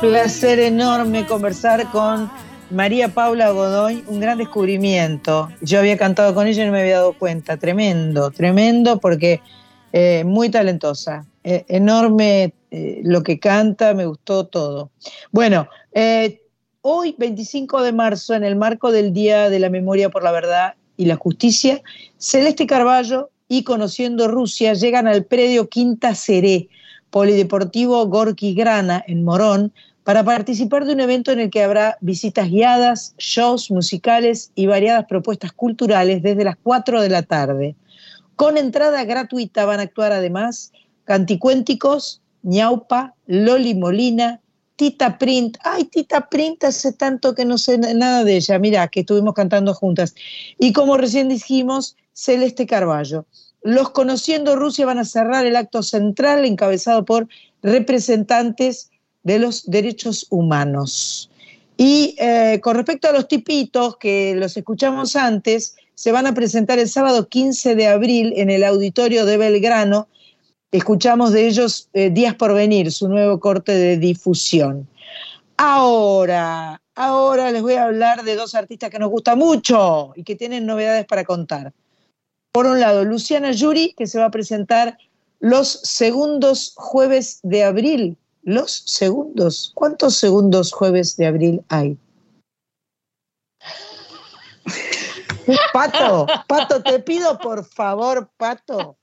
Placer enorme conversar con María Paula Godoy, un gran descubrimiento. Yo había cantado con ella y no me había dado cuenta. Tremendo, tremendo, porque eh, muy talentosa. Eh, enorme eh, lo que canta, me gustó todo. Bueno, hoy, 25 de marzo, en el marco del Día de la Memoria por la Verdad y la Justicia, Celeste Carballo y Conociendo Rusia llegan al predio Quinta Seré, Polideportivo Gorky Grana, en Morón, para participar de un evento en el que habrá visitas guiadas, shows musicales y variadas propuestas culturales desde las 4 de la tarde. Con entrada gratuita van a actuar además Canticuénticos, Ñaupa, Loli Molina, Tita Print. Ay, Tita Print hace tanto que no sé nada de ella. Mira, que estuvimos cantando juntas. Y como recién dijimos, Celeste Carballo. Los Conociendo Rusia van a cerrar el acto central encabezado por representantes de los derechos humanos. Y eh, con respecto a los tipitos que los escuchamos antes, se van a presentar el sábado 15 de abril en el auditorio de Belgrano. Escuchamos de ellos eh, Días por Venir, su nuevo corte de difusión. Ahora, ahora les voy a hablar de dos artistas que nos gustan mucho y que tienen novedades para contar. Por un lado, Luciana Yuri, que se va a presentar los segundos jueves de abril los segundos. ¿Cuántos segundos jueves de abril hay? Pato, Pato, te pido por favor, Pato.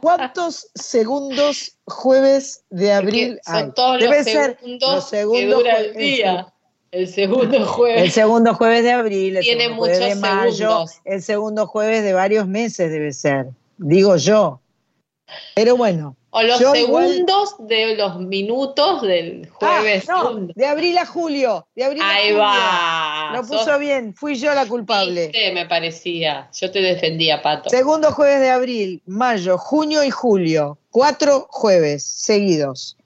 ¿Cuántos segundos jueves de abril hay? Debe ser los segundos que el día. El segundo jueves. El segundo jueves de abril, el Tiene segundo jueves de mayo, el segundo jueves de varios meses debe ser, digo yo. Pero bueno, o los segundos de los minutos del jueves. Ah, no, de abril a julio. De abril Ahí va. Lo puso bien, fui yo la culpable. Me parecía. Yo te defendía, Pato. Segundo jueves de abril, mayo, junio y julio. Cuatro jueves seguidos.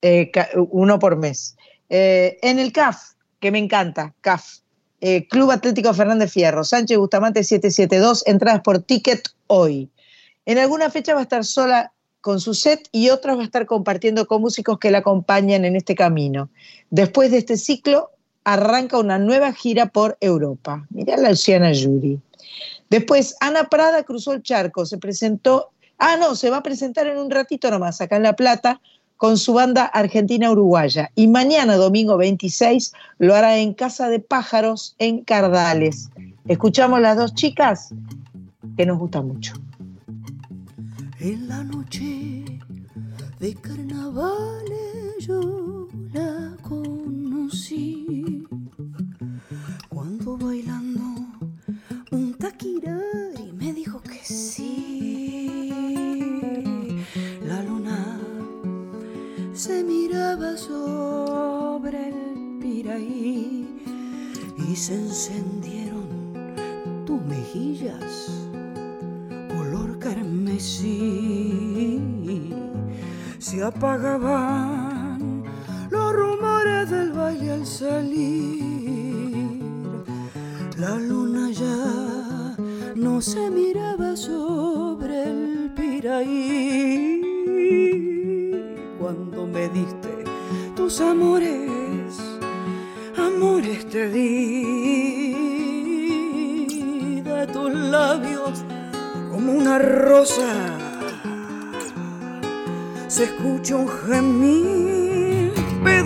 Eh, uno por mes. Eh, en el CAF, que me encanta, CAF. Eh, Club Atlético Fernández Fierro, Sánchez Bustamante 772, entradas por ticket hoy. En alguna fecha va a estar sola con su set y otras va a estar compartiendo con músicos que la acompañan en este camino. Después de este ciclo, arranca una nueva gira por Europa. Mirá la Luciana Yuri. Después, Ana Prada cruzó el charco, se presentó, ah, no, se va a presentar en un ratito nomás acá en La Plata con su banda argentina-uruguaya. Y mañana, domingo 26, lo hará en Casa de Pájaros en Cardales. Escuchamos las dos chicas que nos gustan mucho en la noche de carnavales yo la conocí. Cuando bailando un taquirari me dijo que sí. La luna se miraba sobre el piraí y se encendieron tus mejillas carmesí se apagaban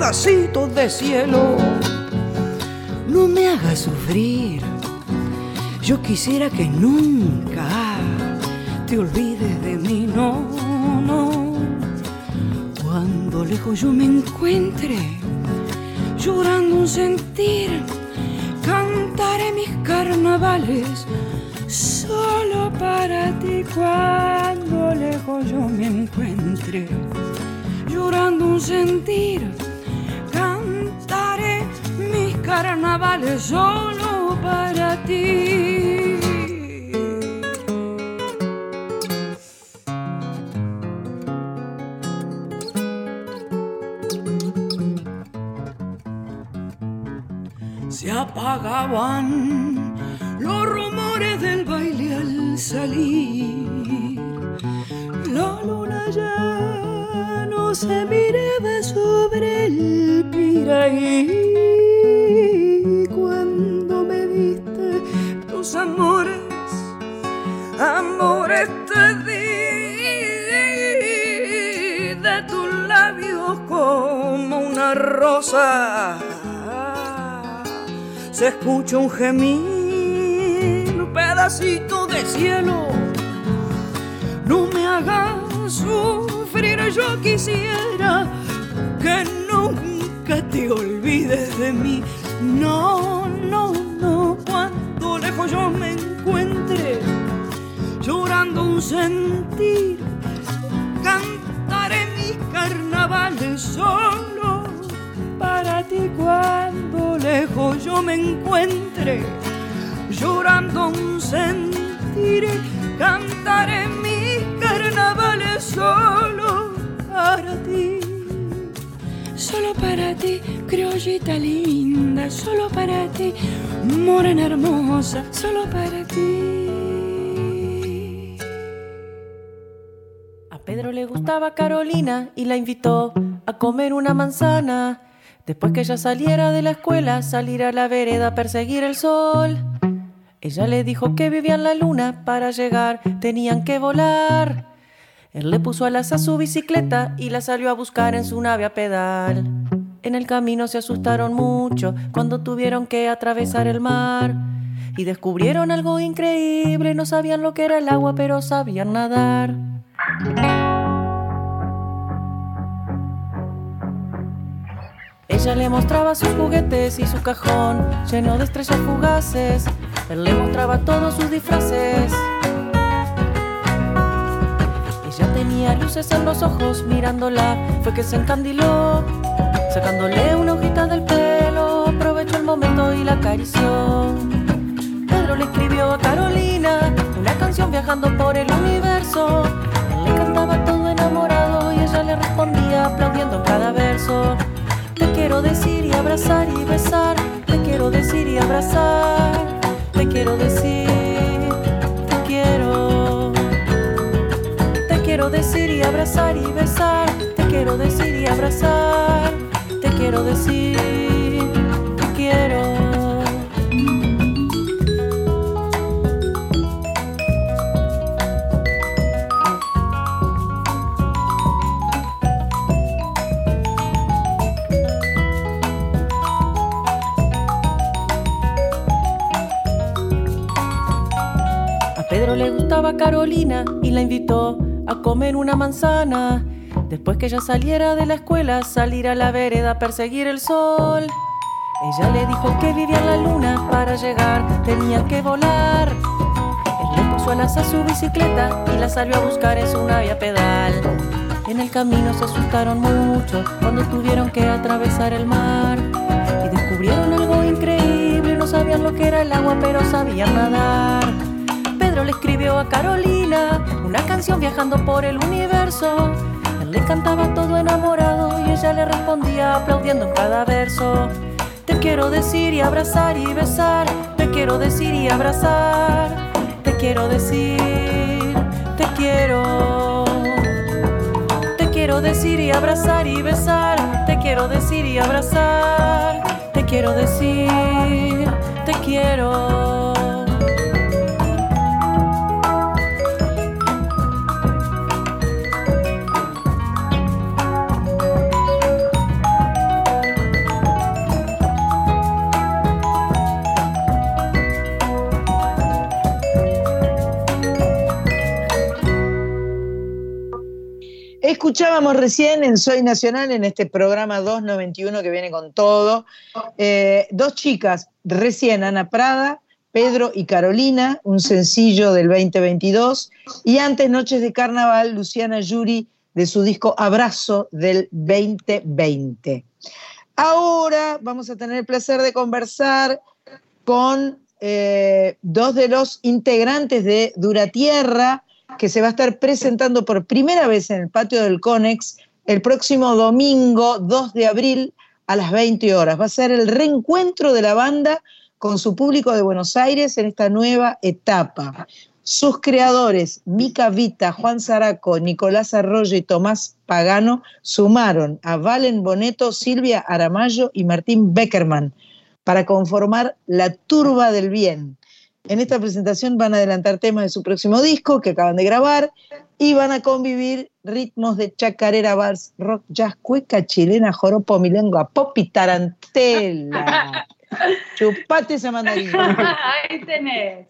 pedacito de cielo. No me hagas sufrir, yo quisiera que nunca te olvides de mí, no, no. Cuando lejos yo me encuentre, llorando un sentir, cantaré mis carnavales solo para ti cuando lejos yo me encuentre, llorando un sentir, mis carnavales solo para ti. Se apagaban Se escucha un gemir, pedacito de cielo. No me hagas sufrir, yo quisiera que nunca te olvides de mí. No, no, no, cuando lejos yo me encuentre, llorando un sentir, encuentre, llorando un sentir, cantaré mis carnavales solo para ti. Solo para ti, criollita linda, solo para ti, morena hermosa, solo para ti. A Pedro le gustaba Carolina y la invitó a comer una manzana. Después que ella saliera de la escuela, salir a la vereda a perseguir el sol. Ella le dijo que vivía en la luna, para llegar tenían que volar. Él le puso alas a su bicicleta y la salió a buscar en su nave a pedal. En el camino se asustaron mucho cuando tuvieron que atravesar el mar. Y descubrieron algo increíble, no sabían lo que era el agua, pero sabían nadar. Ella le mostraba sus juguetes y su cajón lleno de estrellas fugaces. Él le mostraba todos sus disfraces. Ella tenía luces en los ojos mirándola, fue que se encandiló. Sacándole una hojita del pelo, aprovechó el momento y la acarició. Pedro le escribió a Carolina una canción viajando por el universo. Él le cantaba todo enamorado y ella le respondía aplaudiendo en cada verso. Quiero decir y abrazar y besar. Te quiero decir y abrazar. Te quiero decir, te quiero. Te quiero decir y abrazar y besar. Te quiero decir y abrazar. Te quiero decir, te quiero. Le gustaba Carolina y la invitó a comer una manzana. Después que ella saliera de la escuela, salir a la vereda a perseguir el sol. Ella le dijo que vivía en la luna, para llegar tenía que volar. Él le puso alas a su bicicleta y la salió a buscar en su nave a pedal. En el camino se asustaron mucho cuando tuvieron que atravesar el mar. Y descubrieron algo increíble, no sabían lo que era el agua, pero sabían nadar. Le escribió a Carolina una canción viajando por el universo. Él le cantaba todo enamorado y ella le respondía aplaudiendo en cada verso. Te quiero decir y abrazar y besar. Te quiero decir y abrazar. Te quiero decir, te quiero. Te quiero decir y abrazar y besar. Te quiero decir y abrazar. Te quiero decir, te quiero. Escuchábamos recién en Soy Nacional, en este programa 291 que viene con todo, eh, dos chicas recién, Ana Prada, Pedro y Carolina, un sencillo del 2022, y antes Noches de Carnaval, Luciana Yuri, de su disco Abrazo del 2020. Ahora vamos a tener el placer de conversar con eh, dos de los integrantes de Duratierra, que se va a estar presentando por primera vez en el patio del Conex el próximo domingo 2 de abril a las 20 horas. Va a ser el reencuentro de la banda con su público de Buenos Aires en esta nueva etapa. Sus creadores, Mica Vita, Juan Zaraco, Nicolás Arroyo y Tomás Pagano, sumaron a Valen Boneto, Silvia Aramayo y Martín Beckerman para conformar La Turba del Bien. En esta presentación van a adelantar temas de su próximo disco que acaban de grabar y van a convivir ritmos de chacarera, vals, rock, jazz, cueca, chilena, joropo, milengua, pop y tarantela. Chupate esa mandarina. Ahí tenés.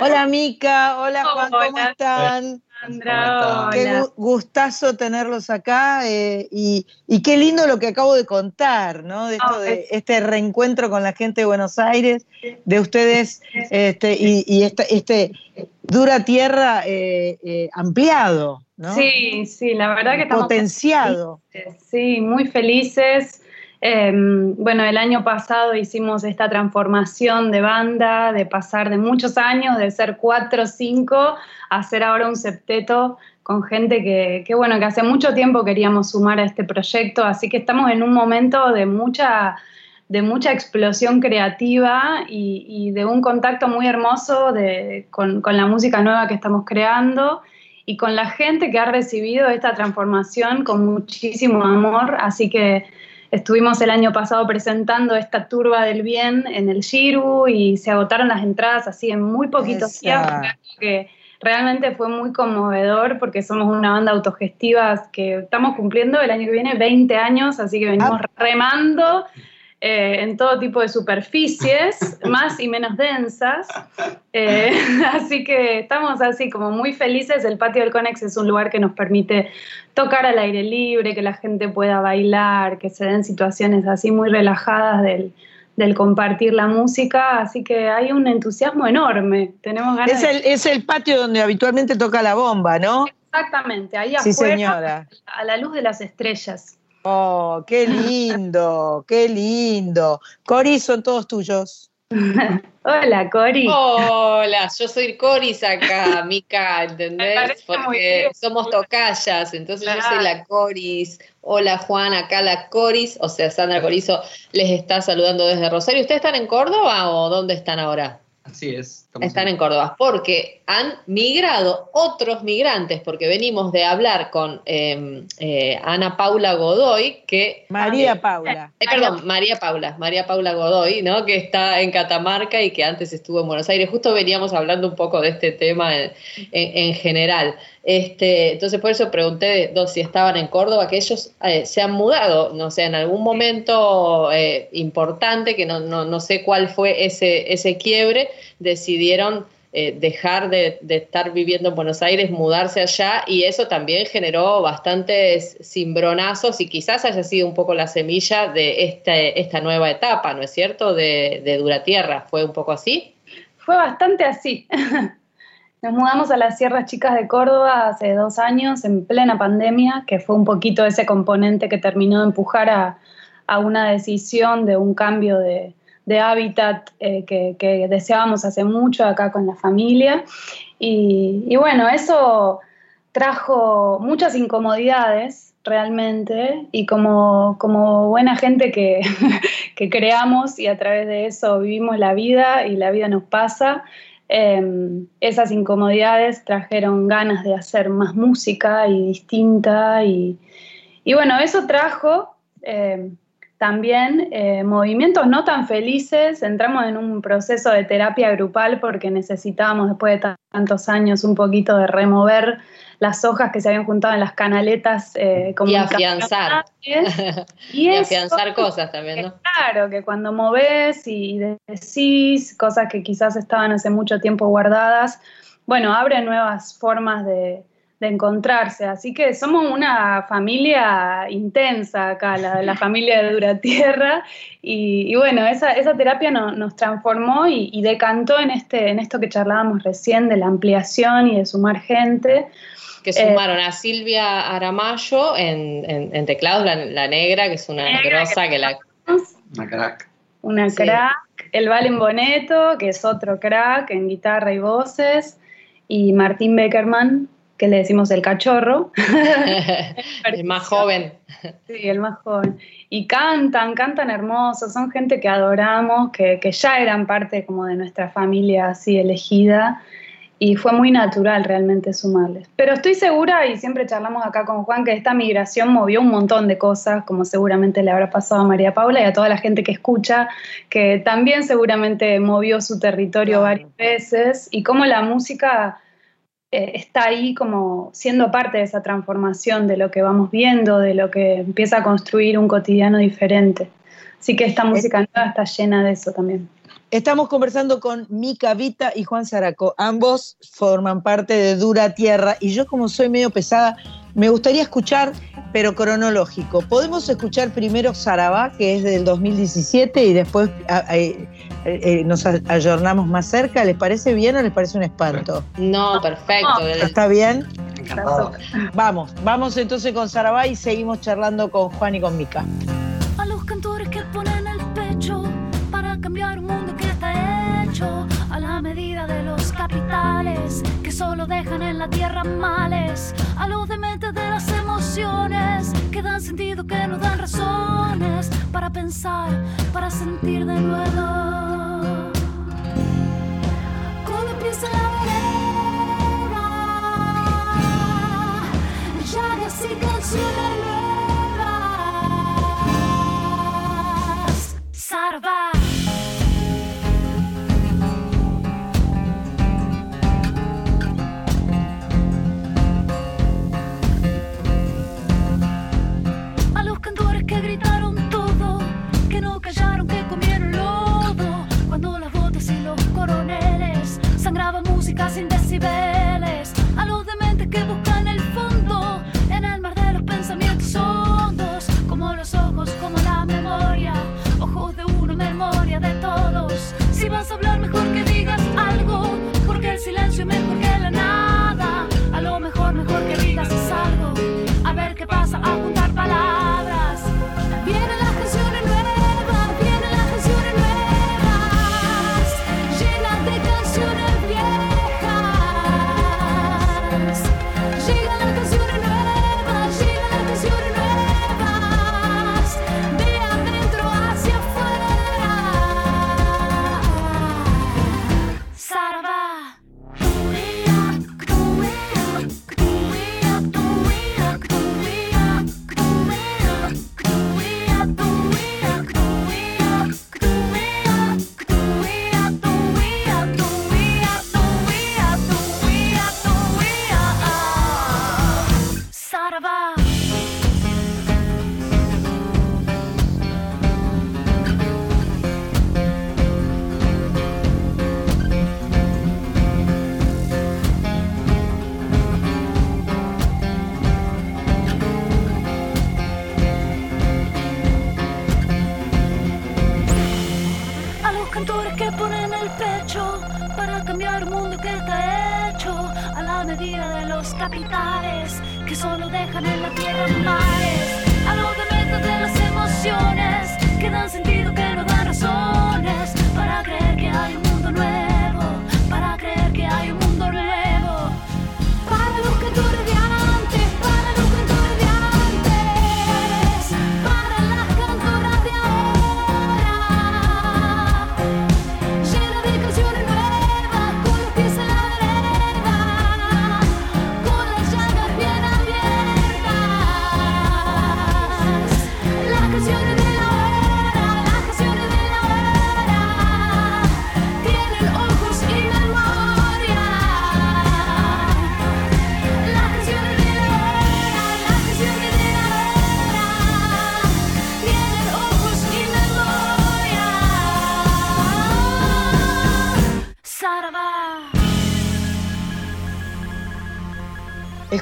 Hola Mica, hola Juan, ¿cómo están? Sandra, Qué gustazo tenerlos acá eh, y, y qué lindo lo que acabo de contar, ¿no? De, esto No, de es- este reencuentro con la gente de Buenos Aires, de ustedes este, y, y esta- este dura tierra eh, eh, ampliado, ¿no? Sí, sí, la verdad que estamos Potenciado. felices, Sí, muy felices. Eh, bueno, el año pasado hicimos esta transformación de banda, de pasar de muchos años, de ser cuatro o cinco, a ser ahora un septeto con gente que, que, bueno, que hace mucho tiempo queríamos sumar a este proyecto, así que estamos en un momento de mucha, de mucha explosión creativa y, de un contacto muy hermoso de- con la música nueva que estamos creando y con la gente que ha recibido esta transformación con muchísimo amor, así que estuvimos el año pasado presentando esta turba del bien en el Giru y se agotaron las entradas así en muy poquitos Esa. días, que realmente fue muy conmovedor porque somos una banda autogestiva que estamos cumpliendo el año que viene 20 años, así que venimos remando eh, en todo tipo de superficies, más y menos densas. Eh, así que estamos así como muy felices. El patio del Conex es un lugar que nos permite tocar al aire libre, que la gente pueda bailar, que se den situaciones así muy relajadas del, del compartir la música. Así que hay un entusiasmo enorme. Tenemos ganas Es de- el, es el patio donde habitualmente toca la bomba, ¿no? Exactamente, ahí Sí, afuera, señora. a la luz de las estrellas. Oh, qué lindo, qué lindo. Cori, son todos tuyos. Hola, Cori. Hola, yo soy Coris acá, Mica, ¿entendés? Porque somos tocallas, entonces yo soy la Coris. Hola Juan, acá la Coris, o sea, Sandra Corizo les está saludando desde Rosario. ¿Ustedes están en Córdoba o dónde están ahora? Así es. Estamos Están en Córdoba, porque han migrado otros migrantes, porque venimos de hablar con eh, eh, Ana Paula Godoy, que María Paula. eh, perdón, María Paula, María Paula Godoy, ¿no? Que está en Catamarca y que antes estuvo en Buenos Aires. Justo veníamos hablando un poco de este tema en, en- en general. Este, entonces por eso pregunté dos, si estaban en Córdoba, que ellos eh, se han mudado, no sé, en algún momento eh, importante, que no, no, no sé cuál fue ese, ese quiebre, decidieron eh, dejar de, estar viviendo en Buenos Aires, mudarse allá, y eso también generó bastantes cimbronazos y quizás haya sido un poco la semilla de este, esta nueva etapa, ¿no es cierto?, de, de Duratierra. ¿Fue un poco así? Fue bastante así. Nos mudamos a las Sierras Chicas de Córdoba hace dos años, en plena pandemia, que fue un poquito ese componente que terminó de empujar a una decisión de un cambio de, de hábitat eh, que, deseábamos hace mucho acá con la familia. Y, bueno, eso trajo muchas incomodidades realmente y como, como buena gente que, que creamos y a través de eso vivimos la vida y la vida nos pasa, eh, esas incomodidades trajeron ganas de hacer más música y distinta y, bueno, eso trajo eh, también eh, movimientos no tan felices, entramos en un proceso de terapia grupal porque necesitábamos después de tantos años un poquito de remover las hojas que se habían juntado en las canaletas eh, Y afianzar. Y, Y eso- afianzar cosas también, ¿no? Claro, que cuando moves y decís cosas que quizás estaban hace mucho tiempo guardadas, bueno, abre nuevas formas de, de encontrarse. Así que somos una familia intensa acá, la, la familia de Duratierra. Y, y bueno, esa, esa terapia no- nos transformó y, y decantó en, este, en esto que charlábamos recién de la ampliación y de sumar gente. Que Eh, sumaron a Silvia Aramayo en, en- en teclados, la, la negra, que es una Negra, grosa que la... Una crack. una Sí. crack, el Valen Boneto, que es otro crack en guitarra y voces, y Martín Beckerman, que le decimos el cachorro, el más joven. sí, el más joven. Y cantan, cantan hermosos, son gente que adoramos, que, que ya eran parte como de nuestra familia así elegida. y fue muy natural realmente sumarles. Pero estoy segura, y siempre charlamos acá con Juan, que esta migración movió un montón de cosas, como seguramente le habrá pasado a María Paula y a toda la gente que escucha, que también seguramente movió su territorio varias veces, y cómo la música eh, está ahí como siendo parte de esa transformación de lo que vamos viendo, de lo que empieza a construir un cotidiano diferente. Así que esta música nueva está llena de eso también. Estamos conversando con Mica Vita y Juan Zaraco. Ambos forman parte de Dura Tierra y yo como soy medio pesada, me gustaría escuchar, pero cronológico. Podemos escuchar primero Sarabá, que es del 2017, y después ah, eh, eh, nos ayornamos más cerca. ¿Les parece bien o les parece un espanto? No, perfecto. ¿Está bien? Vamos, vamos entonces con Sarabá y seguimos charlando con Juan y con Mica. De los capitales que solo dejan en la tierra males, a los dementes de las emociones que dan sentido, que nos dan razones para pensar, para sentir de nuevo. Cuando empieza la vereda, llagas y canciones nuevas. Sarva. Memoria de todos. Si vas a hablar, mejor que digas algo. Porque el silencio mejor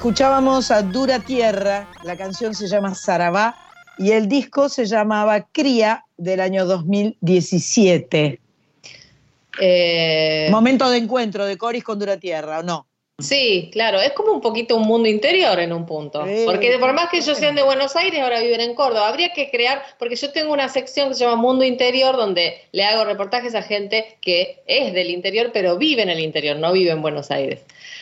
Escuchábamos a Dura Tierra, la canción se llama Sarabá y el disco se llamaba Cría del año 2017. Eh, Momento de encuentro de Coris con Dura Tierra, ¿o no? Sí, claro, es como un poquito un mundo interior en un punto. Porque por más que ellos sean de Buenos Aires, ahora viven en Córdoba. Habría que crear, porque yo tengo una sección que se llama Mundo Interior, donde le hago reportajes a gente que es del interior, pero vive en el interior, no vive en Buenos Aires.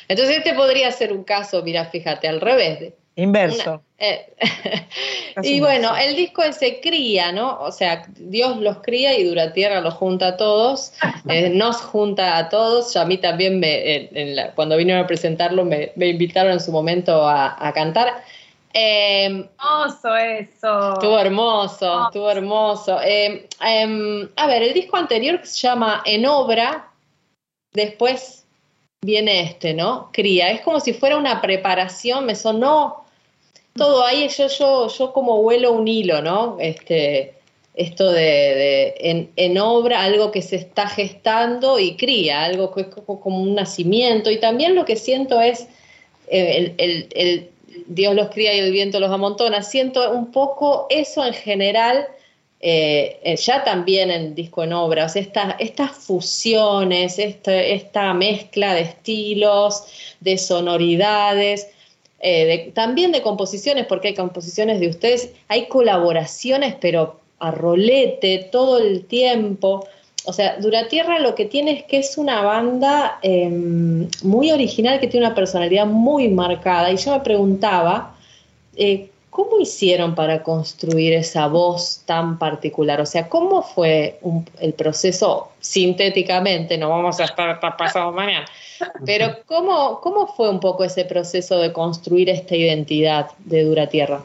Entonces este podría ser un caso, mira, fíjate, al revés. Inverso. Eh, y bueno, el disco se cría, ¿no? O sea, Dios los cría y Dura Tierra los junta a todos, eh, nos junta a todos. A mí también, me, en- en la- cuando vinieron a presentarlo, me, me invitaron en su momento a, a cantar. Eh, Hermoso eso. Estuvo hermoso, estuvo hermoso. Eh, em, a ver, el disco anterior que se llama En Obra, después viene este, ¿no? Cría. Es como si fuera una preparación, me sonó todo ahí, yo, yo, yo como vuelo un hilo, ¿no? Este, esto de, en, en obra, algo que se está gestando y cría, algo que es como, un nacimiento. Y también lo que siento es eh, el, el- Dios los cría y el viento los amontona. Siento un poco eso en general, eh, eh, ya también en disco en obra, o sea, esta- estas fusiones, este- esta mezcla de estilos, de sonoridades, eh, también de composiciones, porque hay composiciones de ustedes, hay colaboraciones, pero a rolete todo el tiempo. O sea, Duratierra lo que tiene es que es una banda eh, muy original, que tiene una personalidad muy marcada. Y yo me preguntaba, eh, ¿cómo hicieron para construir esa voz tan particular? O sea, ¿cómo fue un- el proceso sintéticamente? No vamos a estar pasado mañana. Pero ¿cómo, ¿cómo fue un poco ese proceso de construir esta identidad de Duratierra?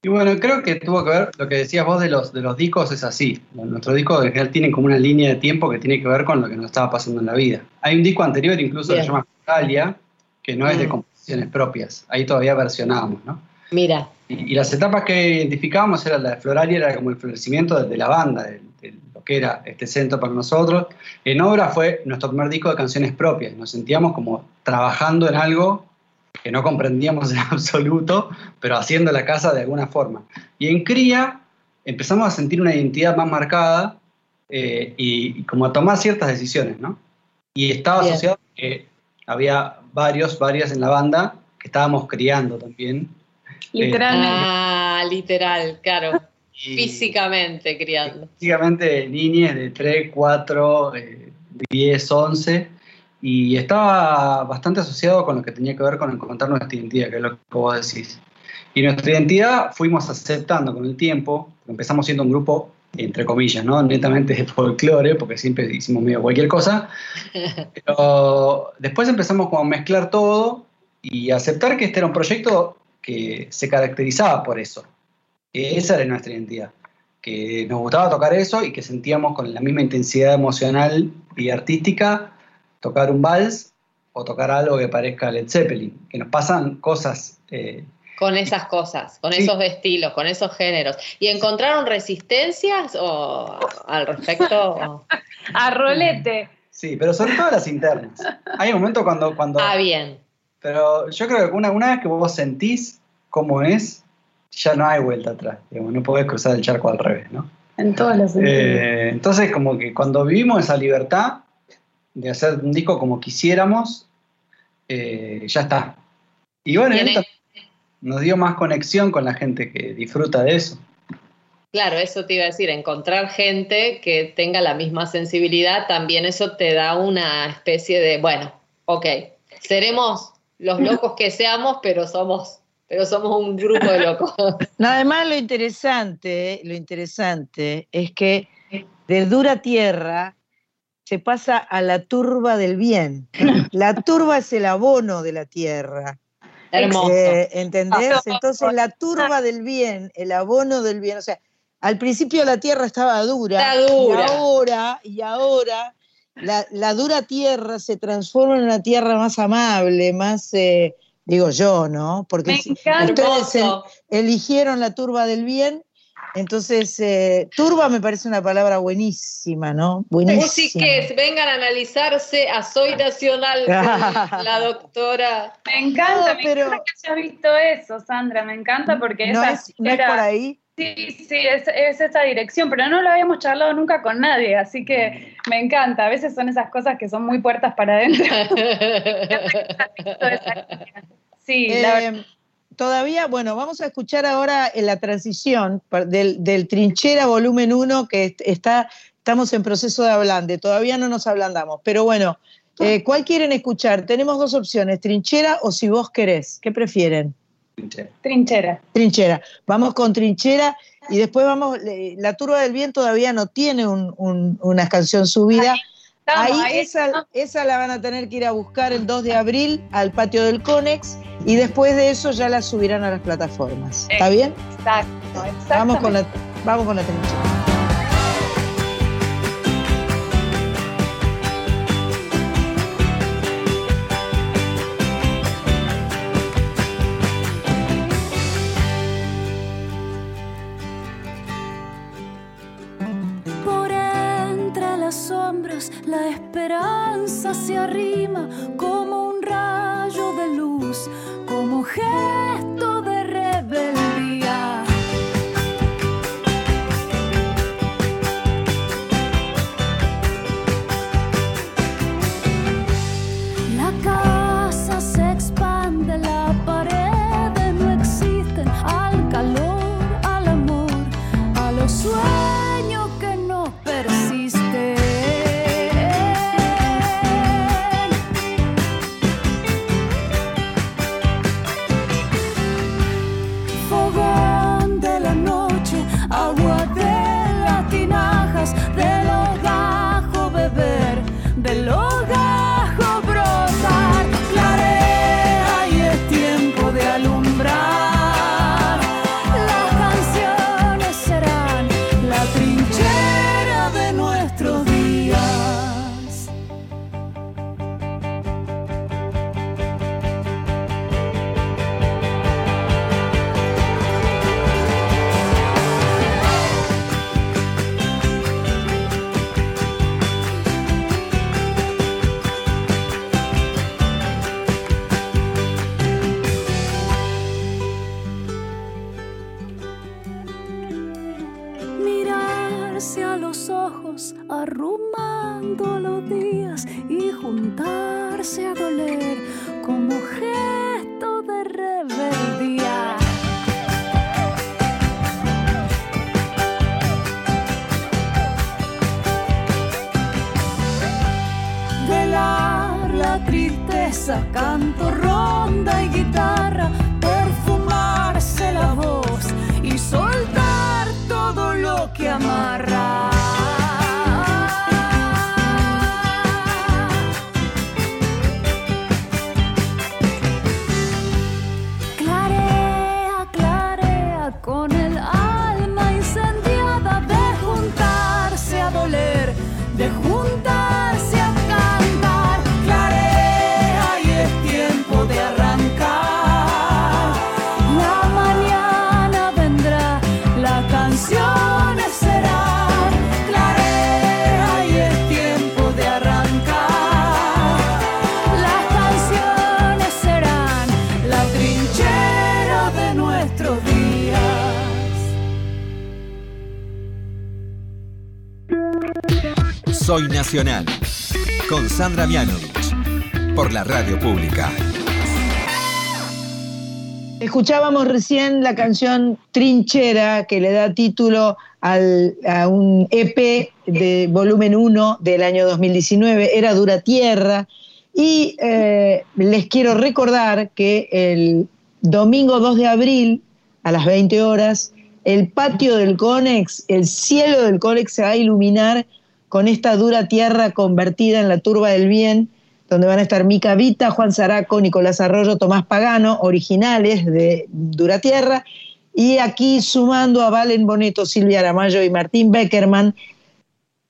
Y bueno, creo que tuvo que ver, lo que decías vos de los, de los discos es así. Nuestros discos en general tienen como una línea de tiempo que tiene que ver con lo que nos estaba pasando en la vida. Hay un disco anterior incluso que se llama Floralia, que no es de Mm. Composiciones propias. Ahí todavía versionábamos, ¿no? Mira, Y, y las etapas que identificábamos era la de Floralia, era como el florecimiento de, de la banda, de, de lo que era este centro para nosotros. En Obra fue nuestro primer disco de canciones propias. Nos sentíamos como trabajando en algo que no comprendíamos en absoluto, pero haciendo la casa de alguna forma. Y en Cría empezamos a sentir una identidad más marcada eh, y, y como a tomar ciertas decisiones, ¿no? Y estaba Bien. asociado que había varios, varias en la banda que estábamos criando también. Literalmente. ah, literal, claro, físicamente criando. básicamente niñas de 3, 4, 10, 11, y estaba bastante asociado con lo que tenía que ver con encontrar nuestra identidad, que es lo que vos decís. Y nuestra identidad fuimos aceptando con el tiempo, empezamos siendo un grupo, entre comillas, ¿no? netamente de folclore, porque siempre hicimos medio cualquier cosa, pero después empezamos como a mezclar todo y aceptar que este era un proyecto que se caracterizaba por eso, que esa era nuestra identidad que nos gustaba tocar eso y que sentíamos con la misma intensidad emocional y artística tocar un vals o tocar algo que parezca Led Zeppelin, que nos pasan cosas eh, Con esas cosas, con Sí. esos estilos, con esos géneros. ¿Y encontraron resistencias o al respecto? A rolete. Sí, pero sobre todo las internas. Hay un momento cuando... cuando Ah, bien. Pero yo creo que una, una vez que vos sentís cómo es, ya no hay vuelta atrás. digamos, no podés cruzar el charco al revés, ¿no? En todos los sentidos. Eh, entonces, como que cuando vivimos esa libertad de hacer un disco como quisiéramos, eh, ya está. Y bueno, Tiene- esto nos dio más conexión con la gente que disfruta de eso. Claro, eso te iba a decir, encontrar gente que tenga la misma sensibilidad, también eso te da una especie de, bueno, ok, seremos los locos que seamos, pero somos, pero somos un grupo de locos. No, además lo interesante, lo interesante es que de dura tierra se pasa a la turba del bien. La turba es el abono de la tierra. Hermoso. Eh, ¿Entendés? Entonces la turba del bien, el abono del bien, o sea, al principio la tierra estaba dura, y ahora, y ahora la, la dura tierra se transforma en una tierra más amable, más, eh, digo yo, ¿no? Porque si- ustedes el- eligieron la turba del bien, entonces eh, turba me parece una palabra buenísima, ¿no? Buenísima. Musiques, vengan a analizarse a Soy Nacional la doctora. Me encanta, No, me pero- encanta que hayas visto eso, Sandra, me encanta porque no esa es, no es era- por ahí. Sí, sí, es, es esa dirección, pero no lo habíamos charlado nunca con nadie, así que me encanta. A veces son esas cosas que son muy puertas para adentro. Sí, la verdad. Eh, todavía, bueno, vamos a escuchar ahora en la transición del, del Trinchera volumen 1 que est- está, estamos en proceso de ablande, todavía no nos ablandamos, pero bueno, Eh, ¿Cuál quieren escuchar? Tenemos dos opciones, trinchera o si vos querés. ¿Qué prefieren? Trinchera. Trinchera. Vamos con trinchera y después vamos, la turba del bien todavía no tiene un- un- una canción subida. Ahí, estamos, ahí esa, esa la van a tener que ir a buscar el 2 de abril al patio del Conex y después de eso ya la subirán a las plataformas. ¿Está bien? Exacto, Vamos con la, vamos con la trinchera. La esperanza se arrima como un rayo de luz, tristeza, canto, Soy Nacional. Con Sandra Mianovich. Por la radio pública. Escuchábamos recién la canción Trinchera, que le da título al- a un EP de volumen 1 del año 2019, era Dura Tierra. Y eh, les quiero recordar que el domingo 2 de abril, a las 20 horas, el patio del Conex, el cielo del Conex se va a iluminar con esta dura tierra convertida en la turba del bien, donde van a estar Mica Vita, Juan Zaraco, Nicolás Arroyo, Tomás Pagano, originales de Dura Tierra, y aquí sumando a Valen Boneto, Silvia Aramayo y Martín Beckerman,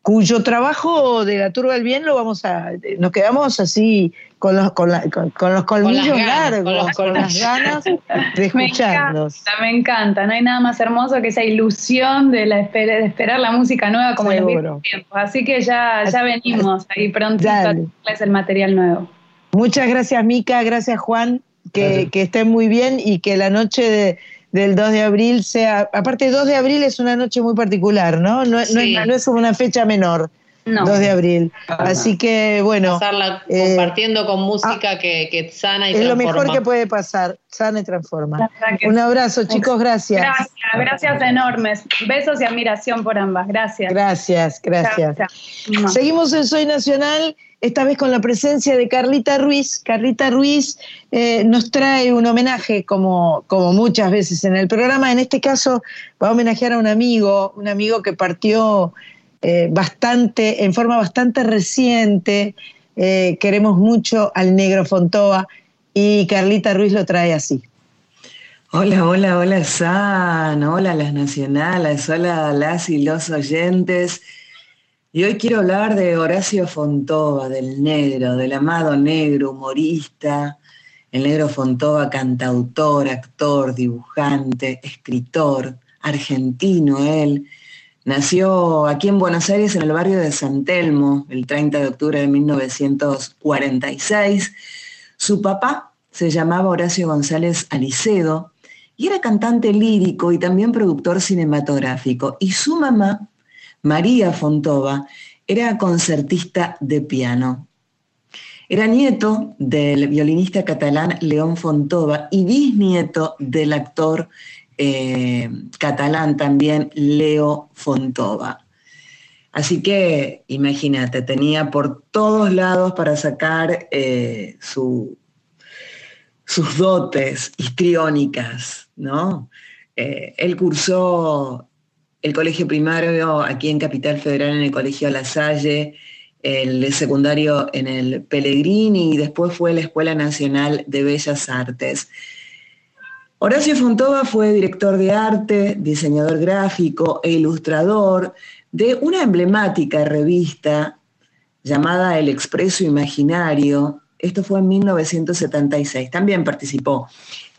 cuyo trabajo de la Turba del Bien lo vamos a, nos quedamos así con los, con la- con- con los colmillos ganas, con largos, los con, las ganas de Me escucharlos. encanta, me encanta. No hay nada más hermoso que esa ilusión de, la de esperar la música nueva como en los tiempos. Así que ya, ya venimos ahí pronto Dale. es el material nuevo. Muchas gracias, Mica, gracias, Juan, que, que estén muy bien y que la noche de- del 2 de abril sea. Aparte, 2 de abril es una noche muy particular, ¿no? No, no es, no es una fecha menor, No. 2 de abril. Así que, bueno. Pasarla eh, compartiendo con música que, que sana y es lo transforma. mejor que puede pasar, sana y transforma. Un sí. abrazo, chicos, gracias. Gracias, gracias enormes. Besos y admiración por ambas. Gracias. Gracias, gracias. Chao, chao. Seguimos en Soy Nacional, esta vez con la presencia de Carlita Ruiz. Carlita Ruiz eh, nos trae un homenaje, como, como muchas veces en el programa. En este caso, va a homenajear a un amigo, un amigo que partió eh, bastante, en forma bastante reciente. Eh, queremos mucho al negro Fontova y Carlita Ruiz lo trae así. Hola, hola, hola, San, hola las nacionales, hola las y los oyentes. Y hoy quiero hablar de Horacio Fontova, del negro, del amado negro, humorista, el negro Fontova, cantautor, actor, dibujante, escritor, argentino él. Nació aquí en Buenos Aires, en el barrio de San Telmo, el 30 de octubre de 1946. Su papá se llamaba Horacio González Alicedo y era cantante lírico y también productor cinematográfico. Y su mamá, María Fontova, era concertista de piano. Era nieto del violinista catalán León Fontova y bisnieto del actor eh, catalán también Leo Fontova. Así que imagínate, tenía por todos lados para sacar eh, su, sus dotes histriónicas, ¿no? Eh, él cursó el colegio primario aquí en Capital Federal, en el Colegio La Salle, el secundario en el Pellegrini y después fue la Escuela Nacional de Bellas Artes. Horacio Fontova fue director de arte, diseñador gráfico e ilustrador de una emblemática revista llamada El Expreso Imaginario, esto fue en 1976. También participó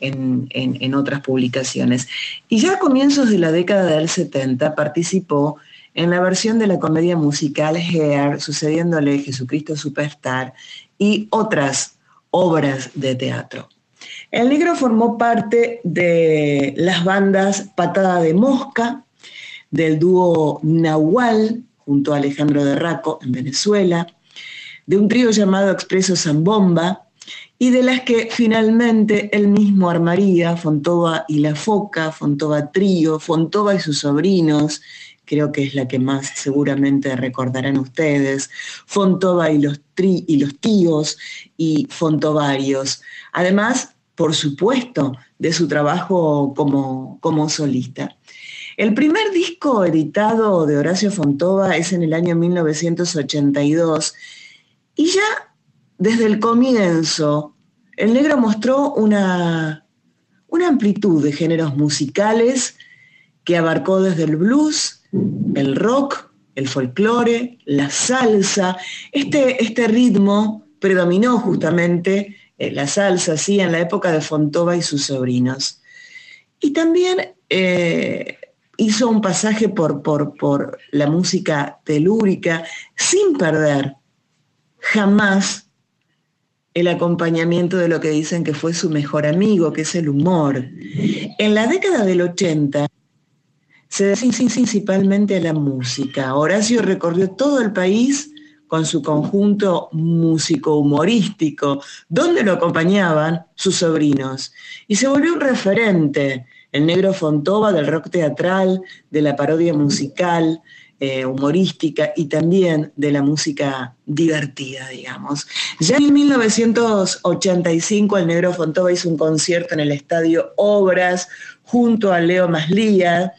en, otras publicaciones. Y ya a comienzos de la década del 70 participó en la versión de la comedia musical Hair, sucediéndole Jesucristo Superstar y otras obras de teatro. El negro formó parte de las bandas Patada de Mosca, del dúo Nahual, junto a Alejandro de Raco en Venezuela, de un trío llamado Expreso Zambomba y de las que finalmente él mismo armaría, Fontova y la Foca, Fontova Trío, Fontova y sus sobrinos, creo que es la que más seguramente recordarán ustedes, Fontova y los, y los tíos y Fontovarios. Además, por supuesto, de su trabajo como, como solista. El primer disco editado de Horacio Fontova es en el año 1982 y ya desde el comienzo, el negro mostró una, una amplitud de géneros musicales que abarcó desde el blues, el rock, el folclore, la salsa. Este, este ritmo predominó justamente la salsa, sí, en la época de Fontova y sus sobrinos. Y también eh, hizo un pasaje por, por, por la música telúrica sin perder jamás el acompañamiento de lo que dicen que fue su mejor amigo, que es el humor. En la década del 80 se dedica principalmente a la música. Horacio recorrió todo el país con su conjunto músico-humorístico, donde lo acompañaban sus sobrinos, y se volvió un referente, el negro Fontova del rock teatral, de la parodia musical, eh, humorística y también de la música divertida, digamos. Ya en 1985 el Negro Fontova hizo un concierto en el Estadio Obras junto a Leo Maslía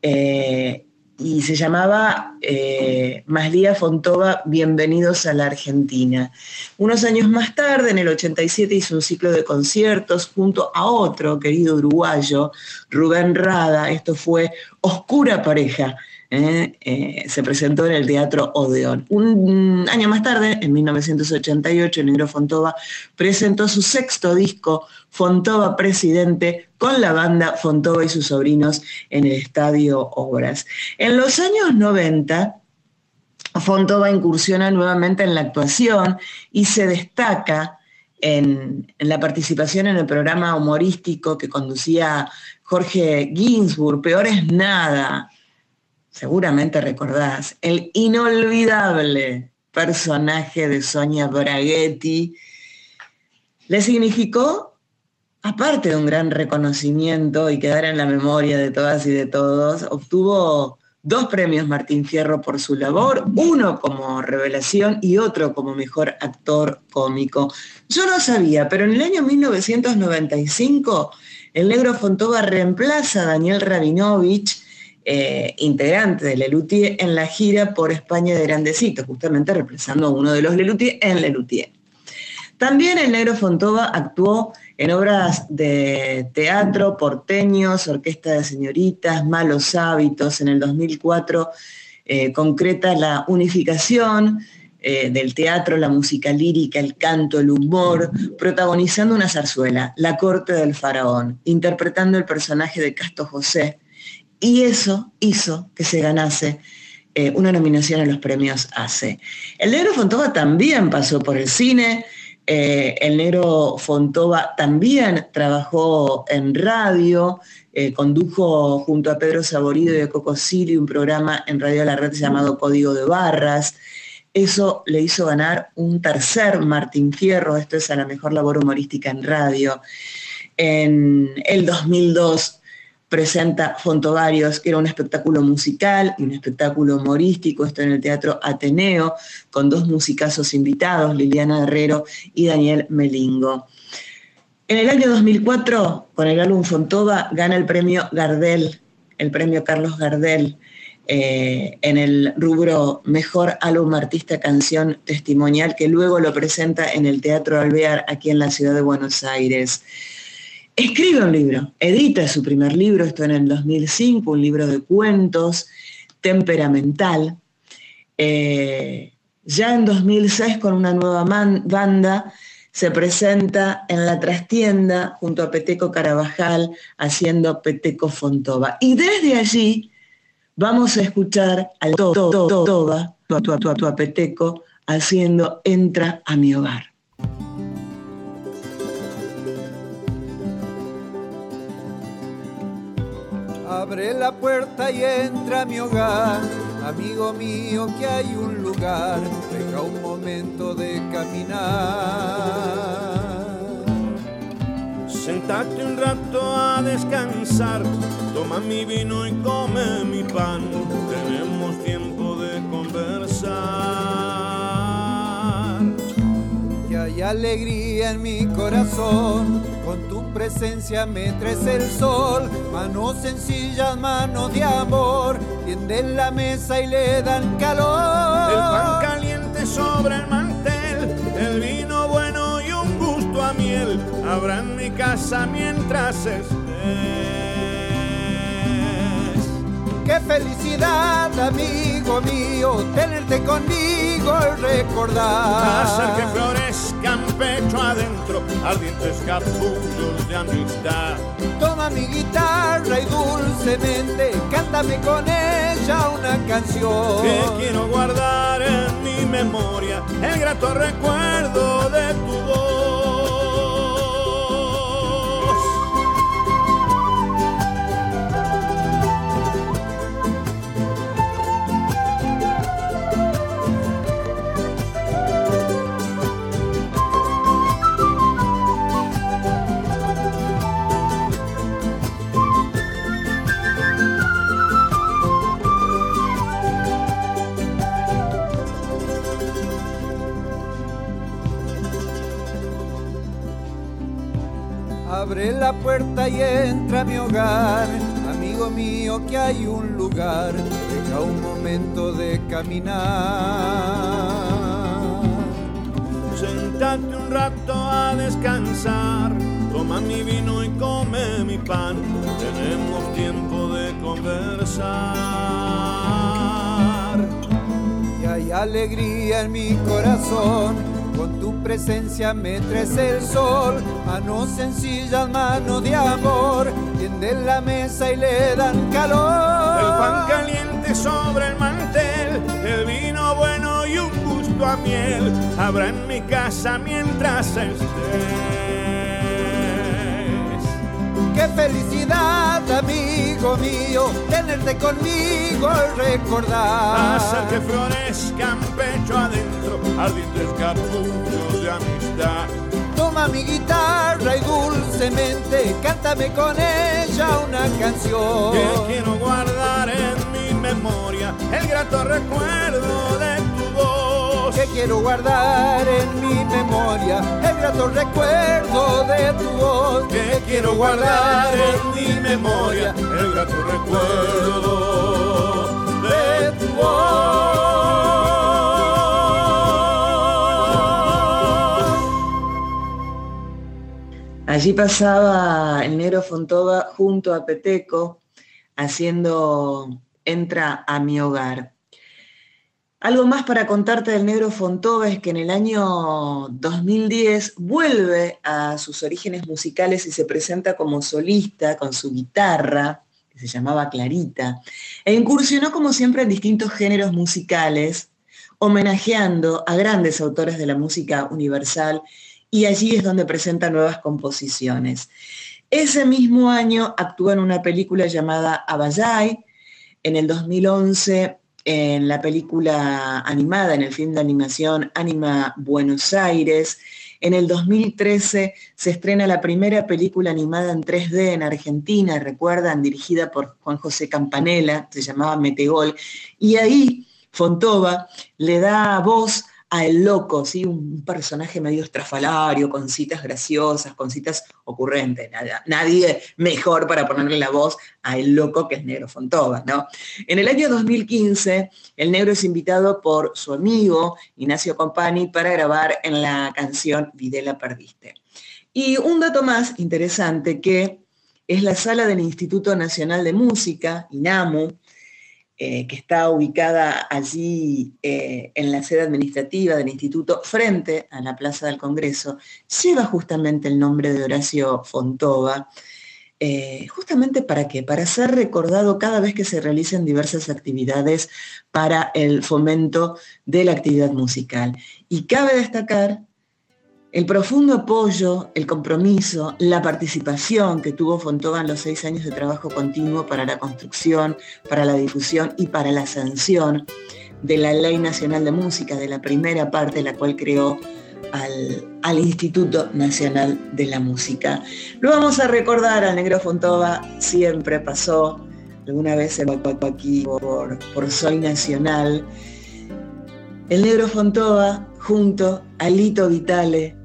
eh, y se llamaba eh, Maslía Fontova Bienvenidos a la Argentina. Unos años más tarde, en el 87, hizo un ciclo de conciertos junto a otro querido uruguayo, Rubén Rada. Esto fue Oscura Pareja ¿eh? Se presentó en el Teatro Odeón. Un año más tarde, en 1988, el negro Fontova presentó su sexto disco, Fontova Presidente, con la banda Fontova y sus sobrinos en el Estadio Obras. En los años 90, Fontova incursiona nuevamente en la actuación y se destaca en, en, la participación en el programa humorístico que conducía Jorge Ginsburg, Peor es Nada, seguramente recordás, el inolvidable personaje de Sonia Braghetti, le significó aparte de un gran reconocimiento y quedar en la memoria de todas y de todos, obtuvo dos premios Martín Fierro por su labor, uno como revelación y otro como mejor actor cómico. Yo no sabía, pero en el año 1995 el negro Fontova reemplaza a Daniel Rabinovich, eh, integrante de Lelutier, en la gira por España de Grandecito, justamente reemplazando a uno de los Lelutier en Lelutier. También el negro Fontova actuó en obras de teatro, porteños, orquesta de señoritas, malos hábitos. En el 2004 eh, concreta la unificación eh, del teatro, la música lírica, el canto, el humor, protagonizando una zarzuela, La corte del faraón, interpretando el personaje de Casto José. Y eso hizo que se ganase eh, una nominación a los premios ACE. El negro Fontova también pasó por el cine, eh, el negro Fontova también trabajó en radio, eh, condujo junto a Pedro Saborido y a Coco Siri un programa en Radio La Red llamado Código de Barras. Eso le hizo ganar un tercer Martín Fierro, esto es a la mejor labor humorística en radio. En el 2002 presenta Fontovarios, que era un espectáculo musical y un espectáculo humorístico, esto en el Teatro Ateneo, con dos musicazos invitados, Liliana Herrero y Daniel Melingo. En el año 2004, con el álbum Fontova, gana el premio Gardel, el premio Carlos Gardel, eh, en el rubro Mejor Álbum Artista Canción Testimonial, que luego lo presenta en el Teatro Alvear, aquí en la ciudad de Buenos Aires. Escribe un libro, edita su primer libro, esto en el 2005, un libro de cuentos, temperamental. Eh, ya en 2006 con una nueva banda se presenta en la trastienda junto a Peteco Carabajal haciendo Peteco Fontova. Y desde allí vamos a escuchar al Toba, tu a Peteco, haciendo Entra a mi hogar. Abre la puerta y entra a mi hogar, amigo mío, que hay un lugar, deja un momento de caminar. Sentate un rato a descansar, toma mi vino y come mi pan, tenemos tiempo de conversar. Alegría en mi corazón con tu presencia me traes el sol, manos sencillas, manos de amor, tienden la mesa y le dan calor. El pan caliente sobre el mantel, el vino bueno y un gusto a miel, habrá en mi casa mientras estés. Qué felicidad, amigo mío, tenerte conmigo y recordar. Hacer que florezcan pecho adentro, ardientes capullos de amistad. Toma mi guitarra y dulcemente cántame con ella una canción. Que quiero guardar en mi memoria el grato recuerdo de tu voz. Abre la puerta y entra a mi hogar, amigo mío, que hay un lugar, deja un momento de caminar. Sentate un rato a descansar, toma mi vino y come mi pan, tenemos tiempo de conversar. Y hay alegría en mi corazón con tu presencia me traes el sol, manos sencillas, manos de amor, tienden la mesa y le dan calor. El pan caliente sobre el mantel, el vino bueno y un gusto a miel, habrá en mi casa mientras estés. Qué felicidad, amigo mío, tenerte conmigo y recordar. Hacer que florezcan pecho adentro, ardientes capullos de amistad. Toma Toma mi guitarra y dulcemente cántame con ella una canción. Que quiero guardar en mi memoria el grato recuerdo de tu voz. Que quiero guardar en mi memoria el grato recuerdo de tu voz. Que quiero guardar en mi memoria el grato recuerdo de tu voz. Allí pasaba el negro Fontova junto a Peteco haciendo Entra a mi hogar. Algo más para contarte del negro Fontova es que en el año 2010 vuelve a sus orígenes musicales y se presenta como solista con su guitarra, que se llamaba Clarita, e incursionó como siempre en distintos géneros musicales, homenajeando a grandes autores de la música universal y allí es donde presenta nuevas composiciones. Ese mismo año actúa en una película llamada Abayay, en el 2011 en la película animada, en el film de animación Anima Buenos Aires. En el 2013 se estrena la primera película animada en 3D en Argentina, recuerdan, dirigida por Juan José Campanella, se llamaba Metegol, y ahí Fontova le da voz a El Loco, ¿sí? un personaje medio estrafalario, con citas graciosas, con citas ocurrentes. Nada, nadie mejor para ponerle la voz a El Loco que es Negro Fontova. ¿no? En el año 2015, el Negro es invitado por su amigo Ignacio Compani para grabar en la canción Videla Perdiste. Y un dato más interesante que es la sala del Instituto Nacional de Música, INAMU, eh, que está ubicada allí eh, en la sede administrativa del instituto frente a la Plaza del Congreso, lleva justamente el nombre de Horacio Fontova. eh, justamente para qué? Para ser recordado cada vez que se realicen diversas actividades para el fomento de la actividad musical. Y cabe destacar el profundo apoyo, el compromiso, la participación que tuvo Fontova en los seis años de trabajo continuo para la construcción, para la difusión y para la sanción de la Ley Nacional de Música, de la primera parte, la cual creó al, Instituto Nacional de la Música. Lo vamos a recordar al negro Fontova, siempre pasó, alguna vez se tocó aquí por, por Soy Nacional. El negro Fontova junto a Lito Vitale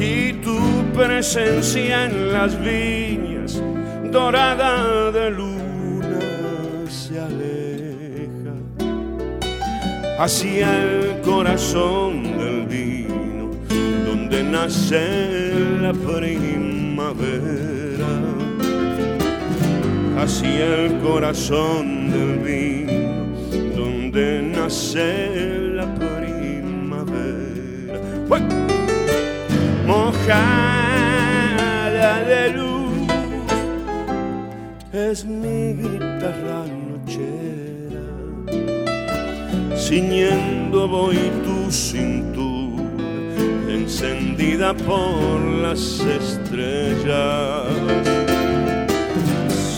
y tu presencia en las viñas dorada de luna se aleja hacia el corazón del vino donde nace la primavera. Hacia el corazón del vino donde nace mojada de luz. Es mi guitarra nochera ciñendo voy tu cintura encendida por las estrellas.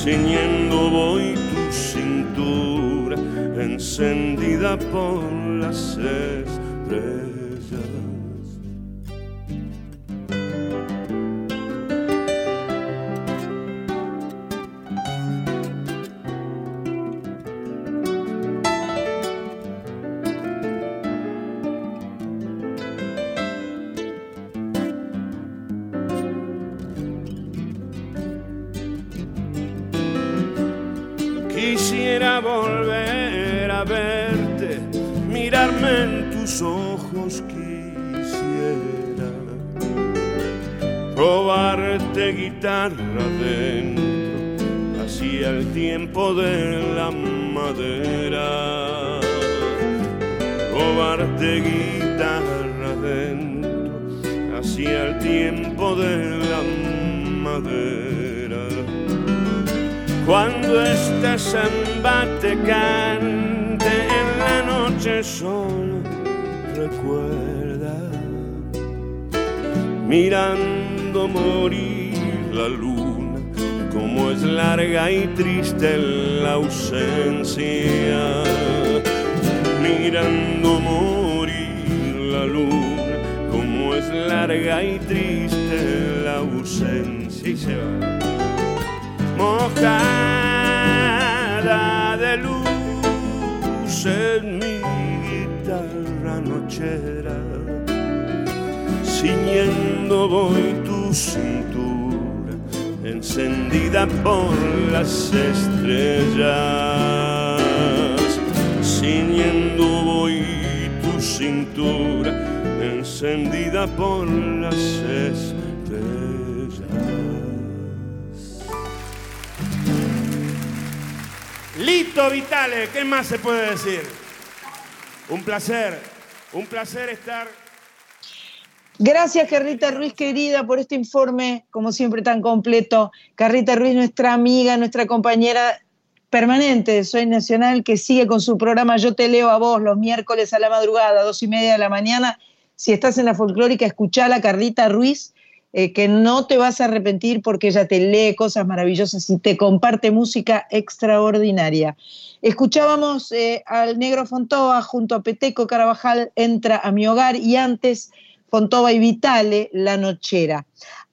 Ciñendo voy tu cintura encendida por las estrellas mirando morir la luna, como es larga y triste la ausencia, mirando morir la luna, como es larga y triste la ausencia. Mojada de luz en mi guitarra nochera, voy tu cintura, encendida por las estrellas, ciñendo voy tu cintura, encendida por las estrellas. Lito Vitale, ¿qué más se puede decir? Un placer, un placer estar. Gracias, Carrita Ruiz, querida, por este informe, como siempre, tan completo. Carrita Ruiz, nuestra amiga, nuestra compañera permanente de Soy Nacional, que sigue con su programa Yo te leo a vos los miércoles a la madrugada, dos y media de la mañana. Si estás en la folclórica, escuchala, Carlita Ruiz, eh, que no te vas a arrepentir porque ella te lee cosas maravillosas y te comparte música extraordinaria. Escuchábamos eh, al negro Fontova junto a Peteco Carabajal, Entra a mi hogar y antes Fontova y Vitale, La Nochera.